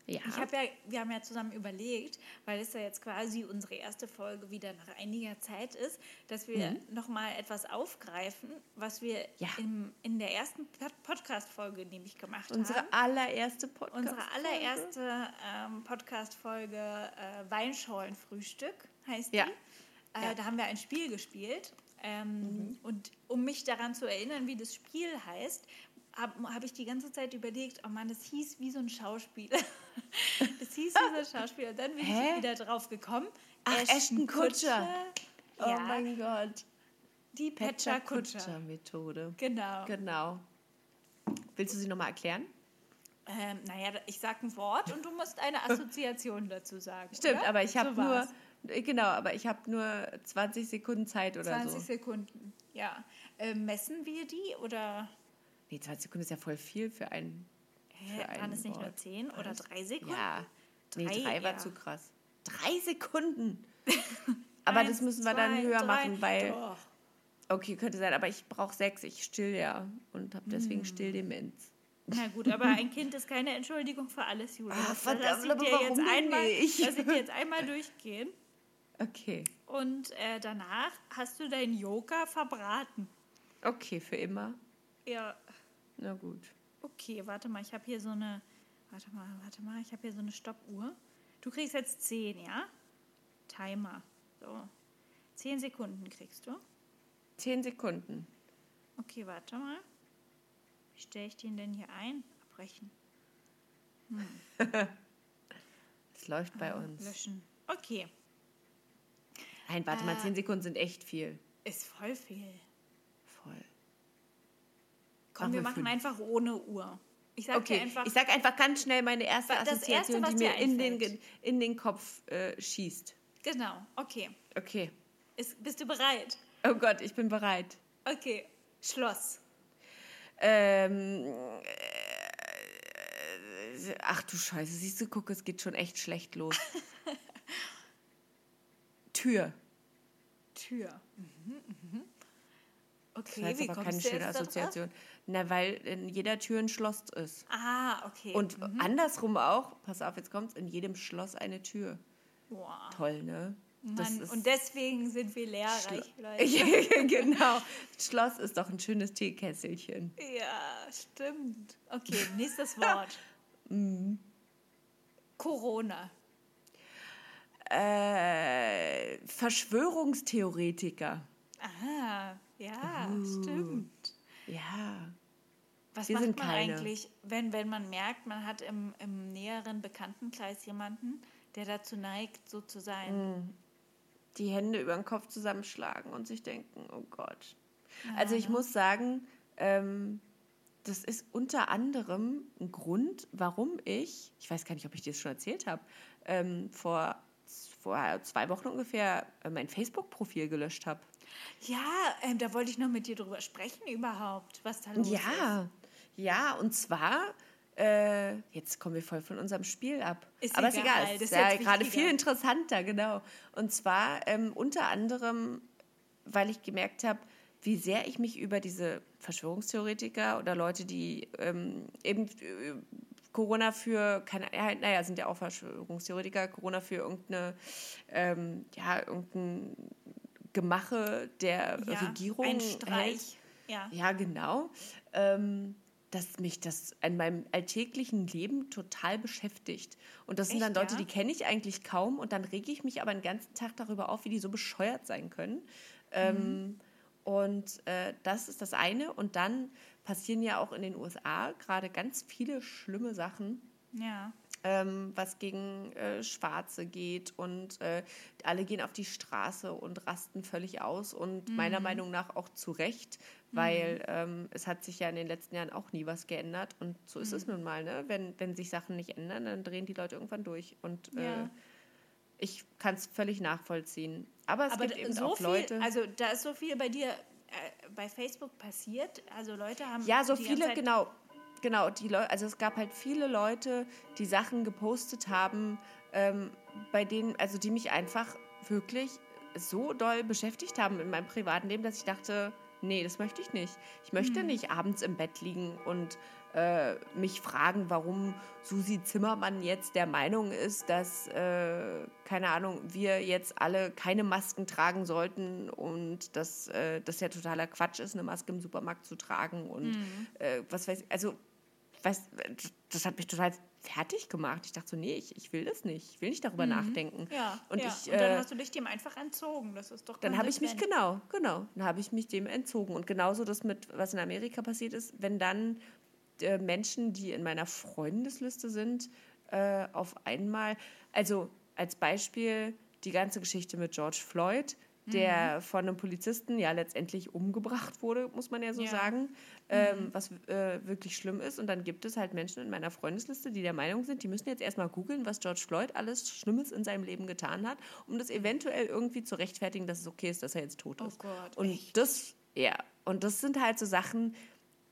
ja.
ich habe ja, wir haben ja zusammen überlegt, weil es ja jetzt quasi unsere erste Folge wieder nach einiger Zeit ist, dass wir
Mhm.
noch mal etwas aufgreifen, was wir
Ja.
im, in der ersten Pod- Podcast-Folge nämlich gemacht
Unsere
haben.
allererste Podcast.
Unsere allererste ähm, Podcast-Folge äh, Weinscholenfrühstück heißt
Ja.
die. Äh,
Ja.
Da haben wir ein Spiel gespielt. Ähm, Und um mich daran zu erinnern, wie das Spiel heißt, habe hab ich die ganze Zeit überlegt, oh Mann, das hieß wie so ein Schauspiel. (laughs) das hieß wie so ein Schauspiel. Und dann bin
Hä?
ich wieder drauf gekommen.
Ach, Ashton Kutscher. Oh
Ja,
mein Gott.
die Petra Kutscher.
Kutscher-Methode.
Genau.
Genau. Willst du sie nochmal erklären?
Ähm, naja, ich sag ein Wort und du musst eine Assoziation dazu sagen.
Stimmt,
oder?
aber ich habe
So
nur, genau, aber ich habe nur 20 Sekunden Zeit oder
20
so.
Sekunden, ja. Äh, messen wir die oder
Nee, 20 Sekunden ist ja voll viel für einen.
hä,
Für
waren es nicht nur
Wort.
10 oder 3 Sekunden?
Ja. Nee,
Drei
drei war
eher.
zu krass. Drei Sekunden. (laughs) Aber
Eins,
das müssen wir dann
zwei,
höher
drei.
machen, weil
Doch.
Okay, könnte sein, aber ich brauche sechs. Ich still ja und habe deswegen Stilldemenz.
Na gut, aber ein Kind ist keine Entschuldigung für alles, Julia.
Ah,
Das
verdammt,
lass ich dir jetzt einmal,
nicht?
Lass ich dir jetzt einmal durchgehen.
Okay.
Und äh, danach hast du deinen Joker verbraten.
Okay, für immer.
Ja,
Na gut.
okay, warte mal, ich habe hier so eine. Warte mal, warte mal, ich habe hier so eine Stoppuhr. Du kriegst jetzt 10, ja? Timer. So. 10 Sekunden kriegst du.
Zehn Sekunden.
Okay, warte mal. Wie stelle ich den denn hier ein? Abbrechen. (laughs)
Es läuft bei uns.
Löschen. Okay.
Nein, warte mal, zehn Sekunden sind echt viel.
Ist voll viel.
Voll.
Komm,
Machen
wir
wir
machen
fünf.
einfach ohne Uhr. Ich sag
Okay,
einfach.
ich sag einfach ganz schnell meine erste
Das Erste,
Assoziation,
was
die mir in den, in den Kopf äh, schießt.
genau, okay.
Okay.
Ist, bist du bereit?
Oh Gott, ich bin bereit.
Okay. Schloss.
Ähm, äh, ach du Scheiße, siehst du, guck, es geht schon echt schlecht los. (laughs) Tür.
Tür. Mhm, mhm.
Das
Okay,
war jetzt
wie
aber keine schöne? Assoziation. Na, weil in jeder Tür ein Schloss ist.
Ah, okay.
Und
mhm.
andersrum auch, pass auf, jetzt kommt's, in jedem Schloss eine Tür.
Boah.
Toll, ne? Das
Mann, und deswegen sind wir lehrreich, Leute. (laughs)
genau. Schloss ist doch ein schönes Teekesselchen.
Ja, stimmt. Okay, nächstes Wort. (laughs)
Mhm.
Corona.
Äh, Verschwörungstheoretiker.
Ah, ja,
Uh.
stimmt.
Ja.
Was
Wir
macht
sind
man
keine.
eigentlich, wenn, wenn man merkt, man hat im, im näheren Bekanntenkreis jemanden, der dazu neigt, so zu sein?
Die Hände über den Kopf zusammenschlagen und sich denken, oh Gott. Also ich muss sagen, ähm, das ist unter anderem ein Grund, warum ich, ich weiß gar nicht, ob ich dir das schon erzählt habe, ähm, vor, vor zwei Wochen ungefähr äh, mein Facebook-Profil gelöscht habe.
Ja, ähm, da wollte ich noch mit dir drüber sprechen überhaupt, was da los ist.
Ja, ja, und zwar, äh, jetzt kommen wir voll von unserem Spiel ab.
Ist
Aber ist
egal,
egal,
das
ist ja gerade viel interessanter, genau. Und zwar ähm, unter anderem, weil ich gemerkt habe, wie sehr ich mich über diese Verschwörungstheoretiker oder Leute, die ähm, eben äh, Corona für, keine, ja, naja, sind ja auch Verschwörungstheoretiker, Corona für irgendeine, ähm, ja, irgendein Gemache der
ja,
Regierung
Ein. Streich. Ja.
Ja, genau. Ähm, dass mich das in meinem alltäglichen Leben total beschäftigt. Und das sind dann
Echt,
Leute,
ja?
die kenne ich eigentlich kaum. Und dann rege ich mich aber den ganzen Tag darüber auf, wie die so bescheuert sein können. Ähm, und äh, das ist das eine. Und dann passieren ja auch in den USA gerade ganz viele schlimme Sachen
ja.
ähm, was gegen äh, Schwarze geht und äh, alle gehen auf die Straße und rasten völlig aus und meiner Meinung nach auch zu Recht, weil ähm, es hat sich ja in den letzten Jahren auch nie was geändert und so ist es nun mal, ne? Wenn, wenn sich Sachen nicht ändern, dann drehen die Leute irgendwann durch und äh,
Ja.
ich kann es völlig nachvollziehen. Aber es
Aber
gibt eben
so
auch
viel,
Leute.
also da ist so viel bei dir äh, bei Facebook passiert. Also Leute haben
Ja, so viele, genau. Genau, die Leute, also es gab halt viele Leute, die Sachen gepostet haben, ähm, bei denen, also die mich einfach wirklich so doll beschäftigt haben in meinem privaten Leben, dass ich dachte, nee, das möchte ich nicht. Ich möchte
Mhm.
nicht abends im Bett liegen und äh, mich fragen, warum Susi Zimmermann jetzt der Meinung ist, dass, äh, keine Ahnung, wir jetzt alle keine Masken tragen sollten und dass äh, das ja totaler Quatsch ist, eine Maske im Supermarkt zu tragen und
Mhm.
äh, was weiß ich, also weiß, das hat mich total fertig gemacht. Ich dachte so, nee, ich, ich will das nicht. Ich will nicht darüber nachdenken.
Mhm. Ja,
Und
ja.
ich,
und dann
äh,
hast du dich dem einfach entzogen. Das ist doch
Dann habe ich mich, genau, genau, dann habe ich mich dem entzogen. Und genauso das mit, was in Amerika passiert ist, wenn dann äh, Menschen, die in meiner Freundesliste sind, äh, auf einmal, also als Beispiel die ganze Geschichte mit George Floyd, der von einem Polizisten ja letztendlich umgebracht wurde, muss man ja so
Ja.
sagen, ähm, was äh, wirklich schlimm ist. Und dann gibt es halt Menschen in meiner Freundesliste, die der Meinung sind, die müssen jetzt erstmal googeln, was George Floyd alles Schlimmes in seinem Leben getan hat, um das eventuell irgendwie zu rechtfertigen, dass es okay ist, dass er jetzt tot
Oh
ist.
Gott,
und
echt?
das, ja, und das sind halt so Sachen,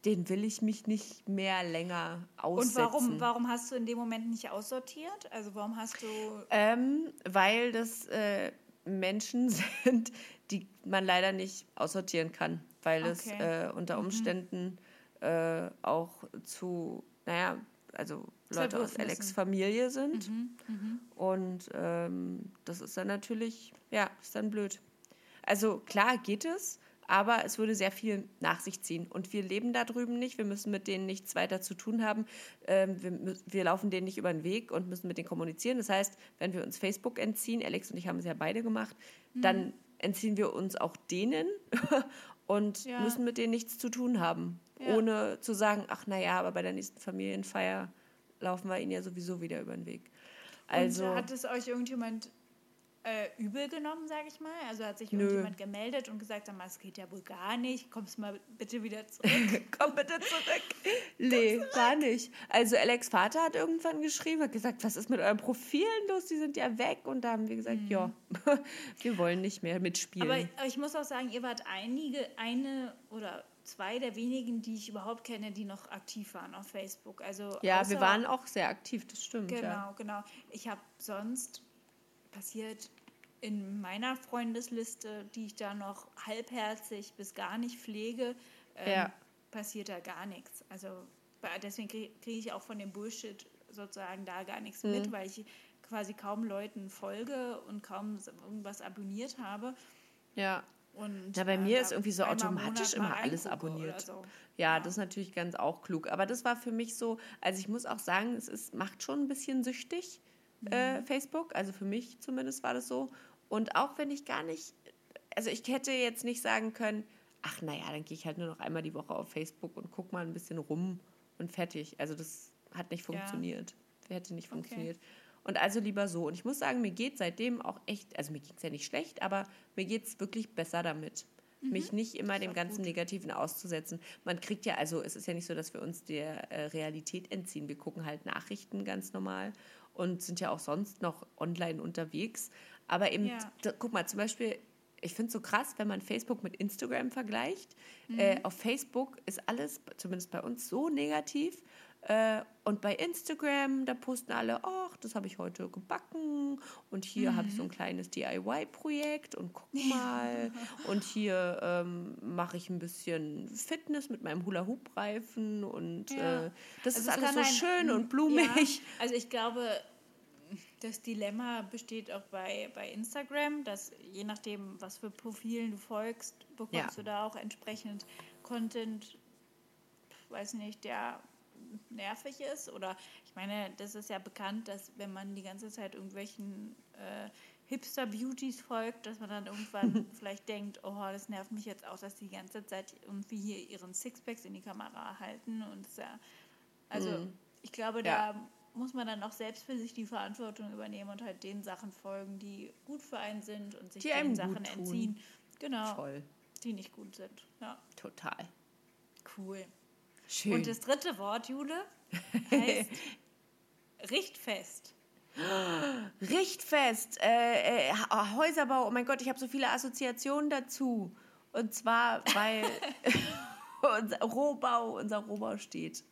denen will ich mich nicht mehr länger
Und
aussetzen.
warum, warum hast du in dem Moment nicht aussortiert? Also warum hast du.
Ähm, weil das äh, Menschen (laughs) sind, die man leider nicht aussortieren kann, weil es
Okay.
äh, unter Umständen äh, auch zu, naja, also Leute aus. Alex Familie sind. Und ähm, das ist dann natürlich, ja, ist dann blöd. Also klar geht es, aber es würde sehr viel nach sich ziehen. Und wir leben da drüben nicht, wir müssen mit denen nichts weiter zu tun haben. Ähm, wir, wir laufen denen nicht über den Weg und müssen mit denen kommunizieren. Das heißt, wenn wir uns Facebook entziehen, Alex und ich haben es ja beide gemacht, dann entziehen wir uns auch denen (laughs) und
Ja.
müssen mit denen nichts zu tun haben.
Ja.
Ohne zu sagen, ach naja, aber bei der nächsten Familienfeier laufen wir ihnen ja sowieso wieder über den Weg. Also,
und hat es euch irgendjemand äh, übel genommen, sage ich mal? Also hat sich
Nö.
irgendjemand gemeldet und gesagt, sag mal, es geht ja wohl gar nicht, kommst mal bitte wieder zurück. (laughs)
komm bitte zurück. Nee, gar nicht. Also Alex Vater hat irgendwann geschrieben, hat gesagt, was ist mit euren Profilen los? Die sind ja weg. Und da haben wir gesagt, ja, (laughs) wir wollen nicht mehr mitspielen.
Aber aber ich muss auch sagen, ihr wart einige, eine oder zwei der wenigen, die ich überhaupt kenne, die noch aktiv waren auf Facebook. Also
ja, wir waren auch sehr aktiv, das stimmt.
Genau,
Ja.
genau. Ich habe sonst passiert in meiner Freundesliste, die ich da noch halbherzig bis gar nicht pflege, ähm,
Ja.
passiert da gar nichts. Also deswegen kriege krieg ich auch von dem Bullshit sozusagen da gar nichts
Mhm.
mit, weil ich quasi kaum Leuten folge und kaum irgendwas abonniert habe.
ja.
Und,
Ja, bei
äh,
mir ist irgendwie so automatisch immer alles abonniert.
so.
Ja, das ist natürlich ganz auch klug. Aber das war für mich so, also ich muss auch sagen, es ist, macht schon ein bisschen süchtig, äh,
Mhm.
Facebook. Also für mich zumindest war das so. Und auch wenn ich gar nicht, also ich hätte jetzt nicht sagen können, ach naja, dann gehe ich halt nur noch einmal die Woche auf Facebook und guck mal ein bisschen rum und fertig. Also das hat nicht
Ja.
funktioniert. Hätte nicht
Okay.
funktioniert. Und also lieber so. Und ich muss sagen, mir geht seitdem auch echt, also mir geht es ja nicht schlecht, aber mir geht es wirklich besser damit. Mich nicht immer dem ganzen
gut.
Negativen auszusetzen. Man kriegt ja, also es ist ja nicht so, dass wir uns der äh, Realität entziehen. Wir gucken halt Nachrichten ganz normal und sind ja auch sonst noch online unterwegs. Aber eben,
Ja.
da, guck mal, zum Beispiel, ich finde es so krass, wenn man Facebook mit Instagram vergleicht.
Mhm.
Äh, auf Facebook ist alles, zumindest bei uns, so negativ. Äh, und bei Instagram, da posten alle, ach, das habe ich heute gebacken und hier habe ich so
Mhm.
ein kleines DIY-Projekt und guck (laughs) mal. und hier ähm, mache ich ein bisschen Fitness mit meinem Hula-Hoop-Reifen und
Ja.
äh, das
Also
ist
es
alles so
ein-
schön und
Ja,
blumig.
also ich glaube, das Dilemma besteht auch bei, bei Instagram, dass je nachdem, was für Profilen du folgst, bekommst
Ja.
du da auch entsprechend Content, weiß nicht, der nervig ist. Oder ich meine, das ist ja bekannt, dass wenn man die ganze Zeit irgendwelchen äh, Hipster-Beauties folgt, dass man dann irgendwann (laughs) vielleicht denkt, oh, das nervt mich jetzt auch, dass die die ganze Zeit irgendwie hier ihren Sixpacks in die Kamera halten. Und ja, also ich glaube,
Mhm. Ja.
da muss man dann auch selbst für sich die Verantwortung übernehmen und halt den Sachen folgen, die gut für einen sind und sich
Die
den Sachen entziehen, genau,
Voll,
die nicht gut sind. Ja,
total.
cool.
Schön.
Und das dritte Wort, Jule, heißt (laughs) Richtfest.
Richtfest, äh, äh, Häuserbau, oh mein Gott, ich habe so viele Assoziationen dazu. Und zwar, weil (laughs) unser Rohbau, unser Rohbau steht.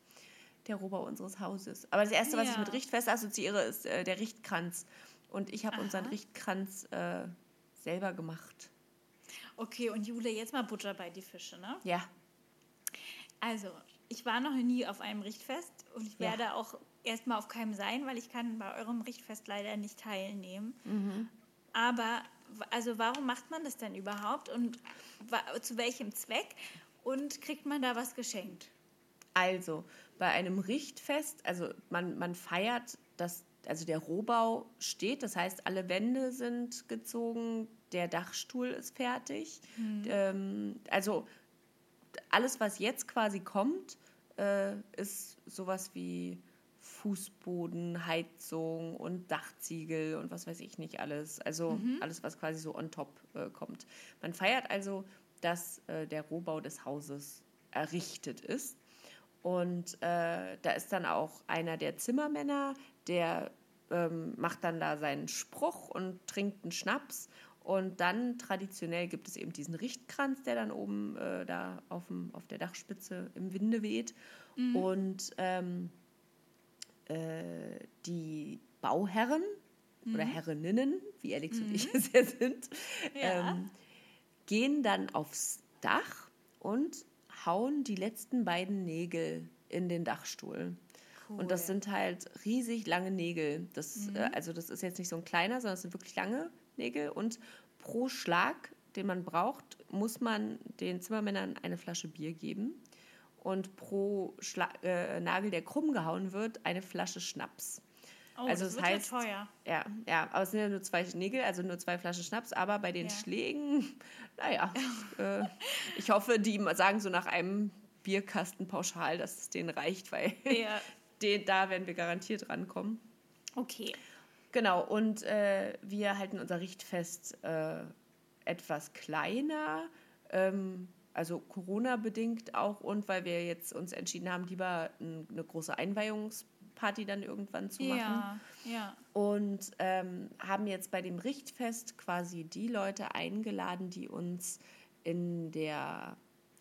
Der Rohbau unseres Hauses. Aber das Erste, was ich
Ja.
mit Richtfest assoziiere, ist äh, der Richtkranz. Und ich habe unseren Richtkranz äh, selber gemacht.
Okay, und Jule, jetzt mal Butter bei die Fische, ne?
Ja.
Also, ich war noch nie auf einem Richtfest und ich
Ja.
werde auch erstmal auf keinem sein, weil ich kann bei eurem Richtfest leider nicht teilnehmen.
Mhm.
Aber, also warum macht man das denn überhaupt und zu welchem Zweck? Und kriegt man da was geschenkt?
Also, bei einem Richtfest, also man, man feiert, dass also der Rohbau steht, das heißt, alle Wände sind gezogen, der Dachstuhl ist fertig. Ähm, also alles, was jetzt quasi kommt, äh, ist sowas wie Fußboden, Heizung und Dachziegel und was weiß ich nicht alles. Also alles, was quasi so on top äh, kommt. Man feiert also, dass äh, der Rohbau des Hauses errichtet ist. Und äh, da ist dann auch einer der Zimmermänner, der ähm, macht dann da seinen Spruch und trinkt einen Schnaps. Und dann traditionell gibt es eben diesen Richtkranz, der dann oben äh, da auf, dem, auf der Dachspitze im Winde weht. Und ähm, äh, die Bauherren oder Herreninnen, wie Alex und ich es ja sind,
Ja.
ähm, gehen dann aufs Dach und hauen die letzten beiden Nägel in den Dachstuhl. Und das
Cool.
sind halt riesig lange Nägel. Das, äh, also das ist jetzt nicht so ein kleiner, sondern es sind wirklich lange Nägel. Und pro Schlag, den man braucht, muss man den Zimmermännern eine Flasche Bier geben. Und pro Schla äh, Nagel, der krumm gehauen wird, eine Flasche Schnaps.
Oh,
also
das
das
wird
heißt-
ja teuer.
Ja, ja, aber es sind ja nur zwei Nägel, also nur zwei Flaschen Schnaps, aber bei den
Ja.
Schlägen, (laughs) naja, (laughs) äh, ich hoffe, die sagen so nach einem Bierkasten pauschal, dass es denen reicht, weil
Ja. (laughs)
den, da werden wir garantiert rankommen.
Okay.
Genau, und äh, wir halten unser Richtfest äh, etwas kleiner, ähm, also Corona-bedingt auch und weil wir jetzt uns entschieden haben, lieber eine große Einweihungsparty dann irgendwann zu machen.
Ja, ja.
Und ähm, haben jetzt bei dem Richtfest quasi die Leute eingeladen, die uns in der,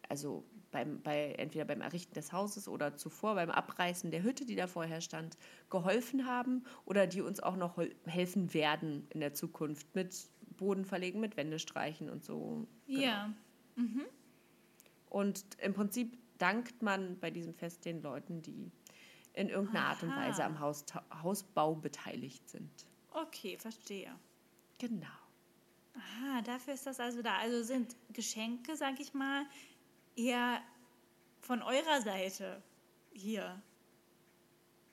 also beim, bei, entweder beim Errichten des Hauses oder zuvor beim Abreißen der Hütte, die da vorher stand, geholfen haben oder die uns auch noch helfen werden in der Zukunft mit Boden verlegen, mit Wände streichen und so. Genau.
Ja.
Und im Prinzip dankt man bei diesem Fest den Leuten, die in irgendeiner Art und
Aha.
Weise am Haus, Hausbau beteiligt sind.
Okay, verstehe.
Genau.
Aha, dafür ist das also da. Also sind Geschenke, sag ich mal, eher von eurer Seite hier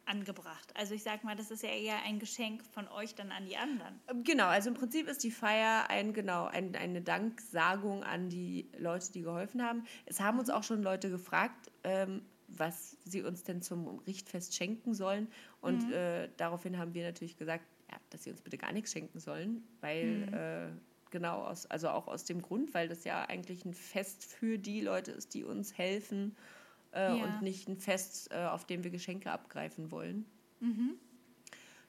angebracht. Also ich sag mal, das ist ja eher ein Geschenk von euch dann an die anderen.
Genau, also im Prinzip ist die Feier ein, genau, ein, eine Danksagung an die Leute, die geholfen haben. Es haben uns auch schon Leute gefragt, ähm, was sie uns denn zum Richtfest schenken sollen. Und äh, daraufhin haben wir natürlich gesagt, ja, dass sie uns bitte gar nichts schenken sollen, weil äh, genau aus, also auch aus dem Grund, weil das ja eigentlich ein Fest für die Leute ist, die uns helfen äh,
Ja.
und nicht ein Fest, äh, auf dem wir Geschenke abgreifen wollen.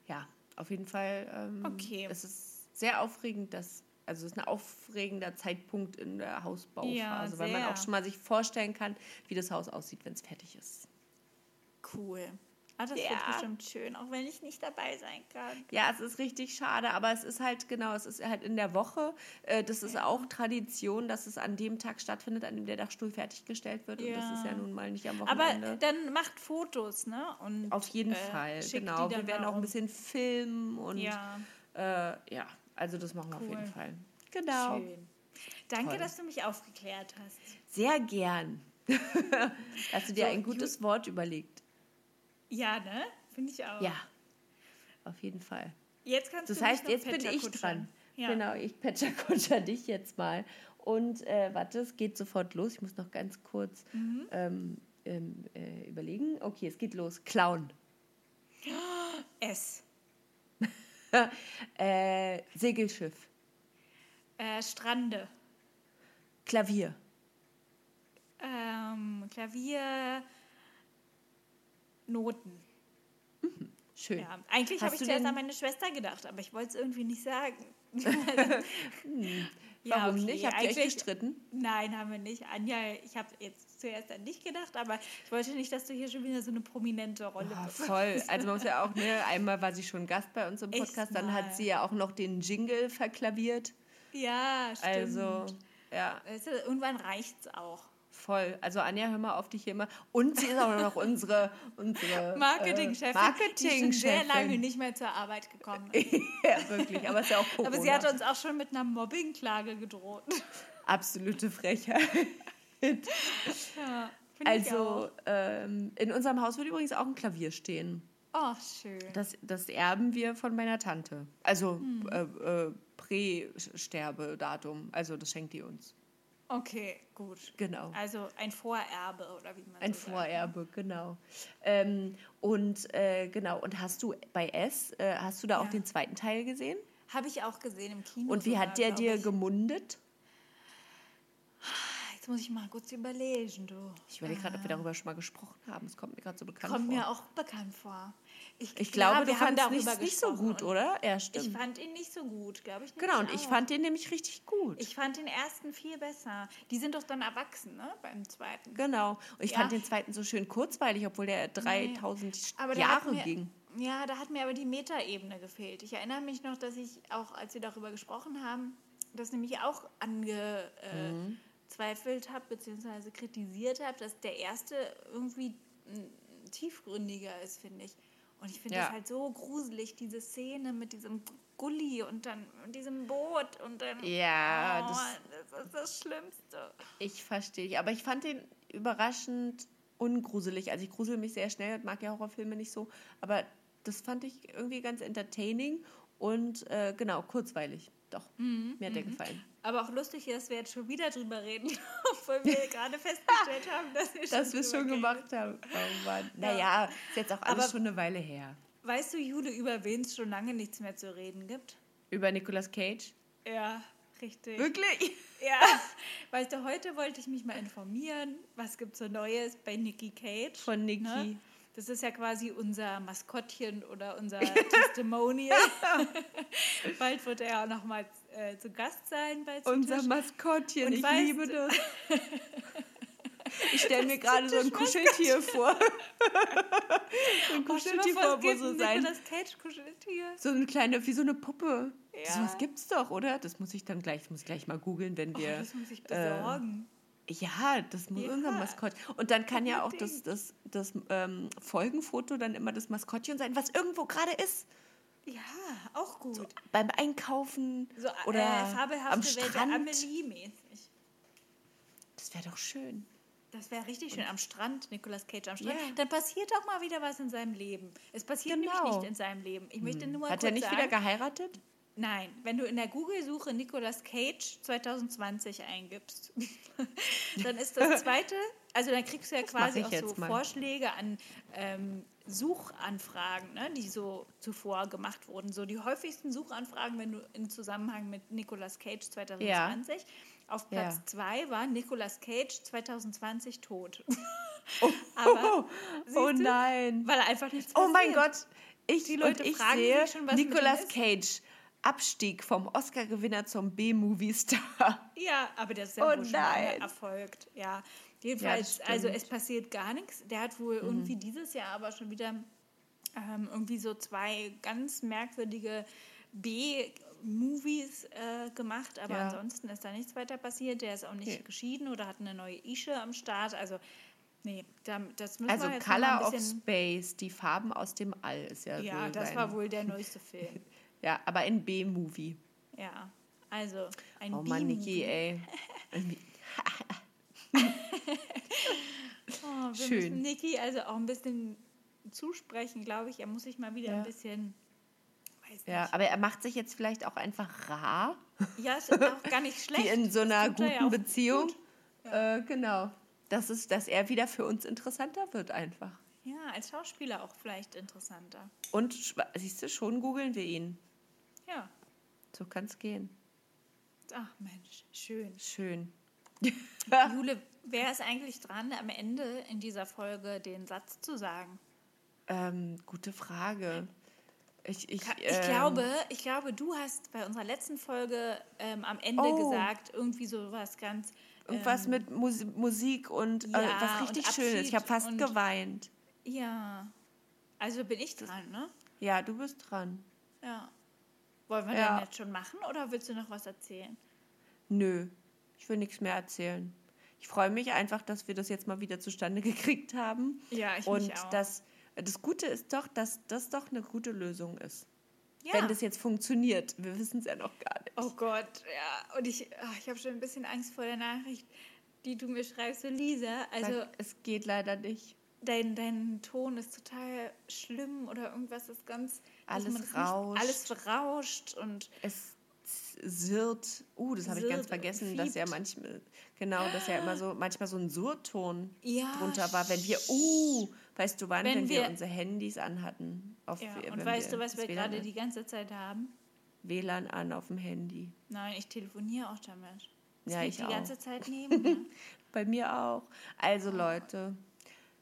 Ja, auf jeden Fall. Ähm,
Okay.
Es ist sehr aufregend, dass, also es ist ein aufregender Zeitpunkt in der Hausbauphase,
Ja,
weil man auch schon mal sich vorstellen kann, wie das Haus aussieht, wenn es fertig ist.
Cool. Ah, das
Ja.
wird bestimmt schön, auch wenn ich nicht dabei sein kann.
Ja, es ist richtig schade, aber es ist halt genau, es ist halt in der Woche. Äh, das ist auch Tradition, dass es an dem Tag stattfindet, an dem der Dachstuhl fertiggestellt wird. Und das ist ja
Ja.
nun mal nicht am
Aber
Wochenende.
dann macht Fotos, ne? Und,
Auf jeden
äh,
Fall, genau. Wir werden auch ein bisschen filmen und
Ja,
äh, ja, also das machen wir auf
Cool.
jeden Fall. Genau.
schön. Danke,
Toll.
dass du mich aufgeklärt hast.
Sehr gern. (laughs) Hast du dir
So,
ein gutes Wort überlegt?
Ja, ne? Finde ich auch.
Ja, auf jeden Fall.
Jetzt kannst
Das
du
heißt, jetzt bin ich dran.
Ja.
Genau, ich Petscher (laughs) dich jetzt mal. Und äh, warte, es geht sofort los. Ich muss noch ganz kurz
Mhm.
ähm, ähm, äh, überlegen. Okay, es geht los. Clown. (gasps)
S. (laughs)
Äh, Segelschiff.
Äh, Strande.
Klavier.
Ähm, Klavier. Noten.
Schön.
Ja, eigentlich habe ich zuerst an meine Schwester gedacht, aber ich wollte es irgendwie nicht sagen. (laughs) Ja,
Warum
okay,
nicht? Habt ihr euch gestritten?
Nein, haben wir nicht. Anja, ich habe jetzt zuerst an dich gedacht, aber ich wollte nicht, dass du hier schon wieder so eine prominente Rolle
Ah,
bist.
voll. Also man muss ja auch, (laughs) ne, einmal war sie schon Gast bei uns im
Echt
Podcast, dann
mal.
hat sie ja auch noch den Jingle verklaviert.
Ja, stimmt.
Also, ja,
du, irgendwann reicht's auch.
Voll. Also Anja, hör mal auf dich hier immer. Und sie ist auch noch unsere, unsere
Marketingchefin,
äh,
die ist schon sehr lange nicht mehr zur Arbeit gekommen ist. (laughs)
ja, wirklich. Aber ist ja auch Corona.
Aber sie hat uns auch schon mit einer Mobbingklage gedroht.
Absolute Frechheit. (laughs)
Ja,
Also ähm, in unserem Haus wird übrigens auch ein Klavier stehen.
Oh, schön.
Das, das erben wir von meiner Tante. Also
Hm.
äh, äh, Prä-Sterbedatum. Also das schenkt die uns.
Okay, gut.
Genau.
Also ein Vorerbe oder wie man
Ein
so sagt.
Vorerbe, genau. Ähm, und äh, genau, und hast du bei S, äh, hast du da auch
Ja.
den zweiten Teil gesehen?
Habe ich auch gesehen im Kino.
Und wie
sogar,
hat der dir
ich.
gemundet?
Jetzt muss ich mal kurz überlegen, du.
Ich überlege gerade, ob wir darüber schon mal gesprochen haben. Es kommt mir gerade so bekannt
Kommt
vor.
mir auch bekannt vor.
Ich glaube,
wir
du fandest nicht, nicht so gut, oder? Ja,
Ich
stimmt.
fand ihn nicht so gut, glaube ich.
Genau, und ich fand den nämlich richtig gut.
Ich fand den ersten viel besser. Die sind doch dann erwachsen, ne? Beim zweiten.
genau. Und ich
Ja.
fand den zweiten so schön kurzweilig, obwohl der 3000
Aber da hat
Jahre
mir,
ging.
Ja, da hat mir aber die Metaebene gefehlt. Ich erinnere mich noch, dass ich auch, als wir darüber gesprochen haben, das nämlich auch angezweifelt habe, beziehungsweise kritisiert habe, dass der erste irgendwie tiefgründiger ist, finde ich. Und ich finde
Ja.
das halt so gruselig, diese Szene mit diesem Gully und dann und diesem Boot und dann.
Ja,
oh,
das-
das, ist das Schlimmste.
Ich verstehe dich. Aber ich fand den überraschend ungruselig. Also ich grusel mich sehr schnell, mag ja Horrorfilme nicht so. Aber das fand ich irgendwie ganz entertaining und äh, genau, kurzweilig. Doch,
Mhm,
mir hat der gefallen.
Aber auch lustig, dass wir jetzt schon wieder drüber reden, (laughs) obwohl wir (laughs) gerade festgestellt haben, dass wir schon,
Dass wir es schon gemacht haben. Oh Mann. Naja, ist jetzt auch alles
Aber-
schon eine Weile her.
Weißt du, Jule, über wen es schon lange nichts mehr zu reden gibt?
Über Nicolas Cage.
Ja, richtig.
Wirklich?
Ja, (laughs) weißt du, heute wollte ich mich mal informieren, was gibt so Neues bei Nicky Cage.
Von Nicky.
Ne? Das ist ja quasi unser Maskottchen oder unser (laughs) Testimonial. (laughs) Bald wird er ja auch noch mal äh, zu Gast sein bei Zu
Unser. Maskottchen,
Und
ich
weißt
liebe das. (laughs) Ich stelle mir gerade so ein Kuscheltier vor. so ein
Oh,
Kuscheltier vor, wo so
ein
sein. So eine kleine, wie so eine Puppe.
Ja.
So was gibt's doch, oder? Das muss ich dann gleich, ich muss gleich mal googeln, wenn
Oh,
wir.
das muss ich besorgen.
Ja, das muss
Ja.
unser Maskottchen. Und dann kann ja auch das, das, das ähm, Folgenfoto dann immer das Maskottchen sein, was irgendwo gerade ist.
ja, auch gut.
Beim Einkaufen
So
oder
äh, fabelhafte
am Strand.
Amelie-mäßig.
Das wäre doch schön.
Das wäre richtig schön. Am Strand, Nicolas Cage am Strand.
Ja.
Dann passiert auch mal wieder was in seinem Leben. Es passiert nämlich
Genau.
nicht in seinem Leben. Ich möchte nur mal
Hat er nicht
sagen,
wieder geheiratet?
Nein, wenn du in der Google-Suche Nicolas Cage 2020 eingibst, (laughs) dann ist das zweite, also dann kriegst du ja quasi
ich
auch so
mal.
Vorschläge an ähm, Suchanfragen, ne, die so zuvor gemacht wurden. So die häufigsten Suchanfragen, wenn du im Zusammenhang mit Nicolas Cage 2020. Auf Platz
Ja.
zwei war Nicolas Cage 2020 tot.
Oh, (laughs)
Aber,
oh
du,
nein.
Weil einfach nichts
Oh mein. Gott, ich,
Die Leute
ich
fragen
sehe
schon, was
Nicolas. Cage. Abstieg vom Oscar-Gewinner zum B-Movie-Star.
Ja, aber das ist ja
Oh
schon erfolgt. Ja, jedenfalls,
stimmt.
also es passiert gar nichts. Der hat wohl
Mhm.
irgendwie dieses Jahr aber schon wieder ähm, irgendwie so zwei ganz merkwürdige B-Movies äh, gemacht, aber
Ja.
ansonsten ist da nichts weiter passiert. Der ist auch nicht
Okay.
geschieden oder hat eine neue Ische am Start. Also, nee, da, das müssen
Also
wir jetzt mal
Color of. Space, die Farben aus dem All ist ja
Ja, das
sein.
war wohl der neueste (laughs) Film.
Ja, aber in B-Movie.
Ja, also ein
Oh Mann, Niki,
B-Movie.
ey. (laughs)
Oh, wir
Schön.
müssen Niki also auch ein bisschen zusprechen, glaube ich. Er muss sich mal wieder
Ja.
ein bisschen.
Ja, aber er macht sich jetzt vielleicht auch einfach rar,
Ja, ist auch gar nicht (laughs) schlecht.
wie in so einer
er ja
guten
auch
Beziehung.
gut.
Äh, genau. Das ist, dass er wieder für uns interessanter wird einfach.
Ja, als Schauspieler auch vielleicht interessanter.
Und siehst du, schon googeln wir ihn.
Ja.
So kann es gehen.
Ach Mensch, schön.
Schön. (laughs) (laughs)
Jule, wer ist eigentlich dran, am Ende in dieser Folge den Satz zu sagen?
Ähm, gute Frage. Ich, ich,
Ich
ähm,
glaube, ich glaube, du hast bei unserer letzten Folge ähm, am Ende
Oh.
gesagt, irgendwie so was ganz.
Irgendwas
ähm,
mit Mus Musik und äh,
ja,
was richtig
und
Schönes. Ich habe fast
und-
geweint.
Ja. Also bin ich dran, ne?
Ja, du bist dran.
Ja. Wollen wir
Ja.
den jetzt schon machen oder willst du noch was erzählen?
Nö, ich will nichts mehr erzählen. Ich freue mich einfach, dass wir das jetzt mal wieder zustande (laughs) gekriegt haben.
Ja, ich
Und
mich auch.
das, das Gute ist doch, dass das doch eine gute Lösung ist.
ja.
Wenn das jetzt funktioniert. Wir wissen es ja noch gar nicht.
oh Gott, ja. Und ich, ach, ich habe schon ein bisschen Angst vor der Nachricht, die du mir schreibst, so Lisa. Also
Sag, es geht leider nicht.
dein, dein Ton ist total schlimm oder irgendwas ist ganz.
Alles
das
rauscht.
Alles rauscht und
Es sirrt. Uh, das habe ich ganz vergessen, dass ja
fiebt.
manchmal, genau, dass ja immer so, manchmal so ein Surrton
Ja,
drunter war, wenn wir, uh, weißt du wann,
Wenn
wenn, wir,
wir-
unsere Handys anhatten. Auf,
ja. Und weißt du, was wir gerade die ganze Zeit haben?
WLAN an auf dem Handy.
Nein, ich telefoniere auch damit. Das
Ja, ich
die
auch.
ganze Zeit neben mir. (laughs)
Bei mir auch. Also Leute,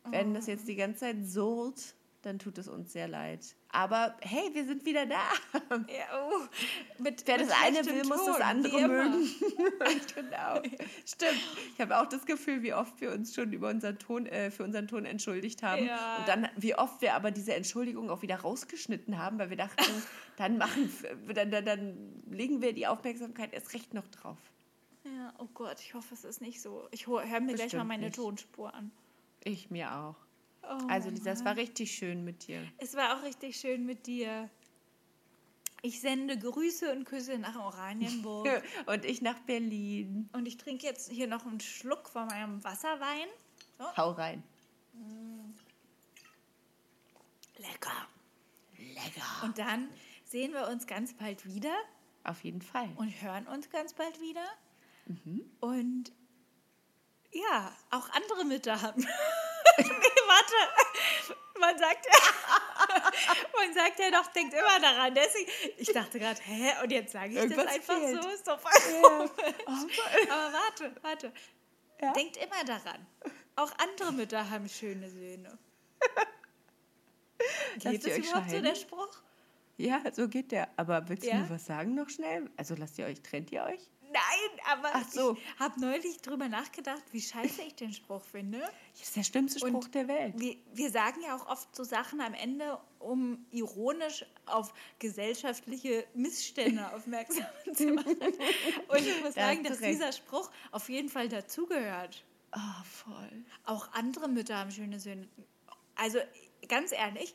wenn
Oh.
das jetzt die ganze Zeit surrt, dann tut es uns sehr leid. Aber hey, wir sind wieder da.
Ja, oh, mit,
Wer
mit
das eine will, muss das andere mögen. (laughs) (laughs) genau. Stimmt. Ich habe auch das Gefühl, wie oft wir uns schon über unseren Ton, äh, für unseren Ton entschuldigt haben.
Ja.
Und dann, wie oft wir aber diese Entschuldigung auch wieder rausgeschnitten haben, weil wir dachten, (laughs) dann machen, dann, dann, dann legen wir die Aufmerksamkeit erst recht noch drauf.
Ja, oh Gott, ich hoffe, es ist nicht so. Ich höre mir gleich mal
Bestimmt
meine
nicht.
Tonspur an.
Ich mir auch.
Oh,
Also Lisa, es war richtig schön mit dir.
Es war auch richtig schön mit dir. Ich sende Grüße und Küsse nach Oranienburg. (laughs)
Und ich nach Berlin.
und ich trinke jetzt hier noch einen Schluck von meinem Wasserwein.
Hau rein.
Lecker.
Lecker.
Und dann sehen wir uns ganz bald wieder
Auf jeden Fall.
und hören uns ganz bald wieder.
Mhm.
Und ja, auch andere Mütter haben. (laughs) nee, warte. Man sagt ja, (laughs) man sagt ja doch, denkt immer daran. Deswegen, ich dachte gerade, hä? Und jetzt sage ich
Irgendwas
das einfach
fehlt.
so. Ist doch voll
Aber
Aber warte, warte.
Ja?
Denkt immer daran. Auch andere Mütter haben schöne Söhne. (laughs) Geht
ihr
das überhaupt so, der Spruch?
Ja, so geht der. Aber willst du
Ja?
mir was sagen noch schnell? Also lasst ihr euch, trennt ihr euch?
Aber
Ach so.
ich habe neulich drüber nachgedacht, wie scheiße ich den Spruch finde.
Das ist der schlimmste
Und
Spruch der Welt.
Wir, wir sagen ja auch oft so Sachen am Ende, um ironisch auf gesellschaftliche Missstände (laughs) aufmerksam zu machen. Und ich muss sagen, dass
recht.
dieser Spruch auf jeden Fall dazugehört.
Ah, voll.
Auch andere Mütter haben schöne Söhne. Also ganz ehrlich,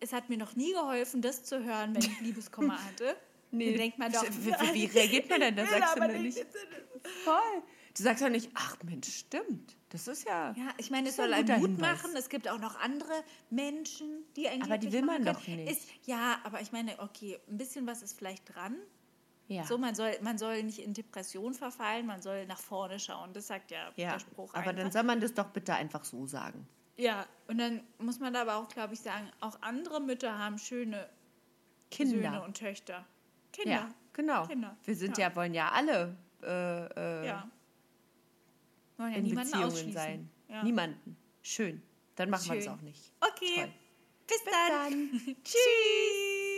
es hat mir noch nie geholfen, das zu hören, wenn ich Liebeskummer (laughs) hatte.
Nee.
Dann denkt man doch,
Wie, wie, reagiert man denn? (laughs) Da sagst du dann nicht. Voll. Du sagst doch nicht, ach Mensch, stimmt. Das ist ja.
Ja, ich meine, es soll
ein
einen Mut machen. Es gibt auch noch andere Menschen, die einen
Aber die will man doch nicht.
Ist, ja, aber ich meine, okay, ein bisschen was ist vielleicht dran.
ja.
So, man soll, man soll nicht in Depression verfallen, man soll nach vorne schauen. Das sagt ja,
ja.
der Spruch
Aber dann
einfach.
soll man das doch bitte einfach so sagen.
Ja, und dann muss man aber auch, glaube ich, sagen, auch andere Mütter haben schöne
Kinder.
Söhne und Töchter. Kinder.
Ja, genau.
Kinder.
Wir sind
Ja.
ja, wollen ja alle äh, äh,
Ja. Wollen ja
in
niemanden
Beziehungen sein.
Ja.
Niemanden. Schön. Dann machen wir
Schön.
auch nicht.
Okay. Bis,
Bis
dann.
dann. (laughs)
Tschüss.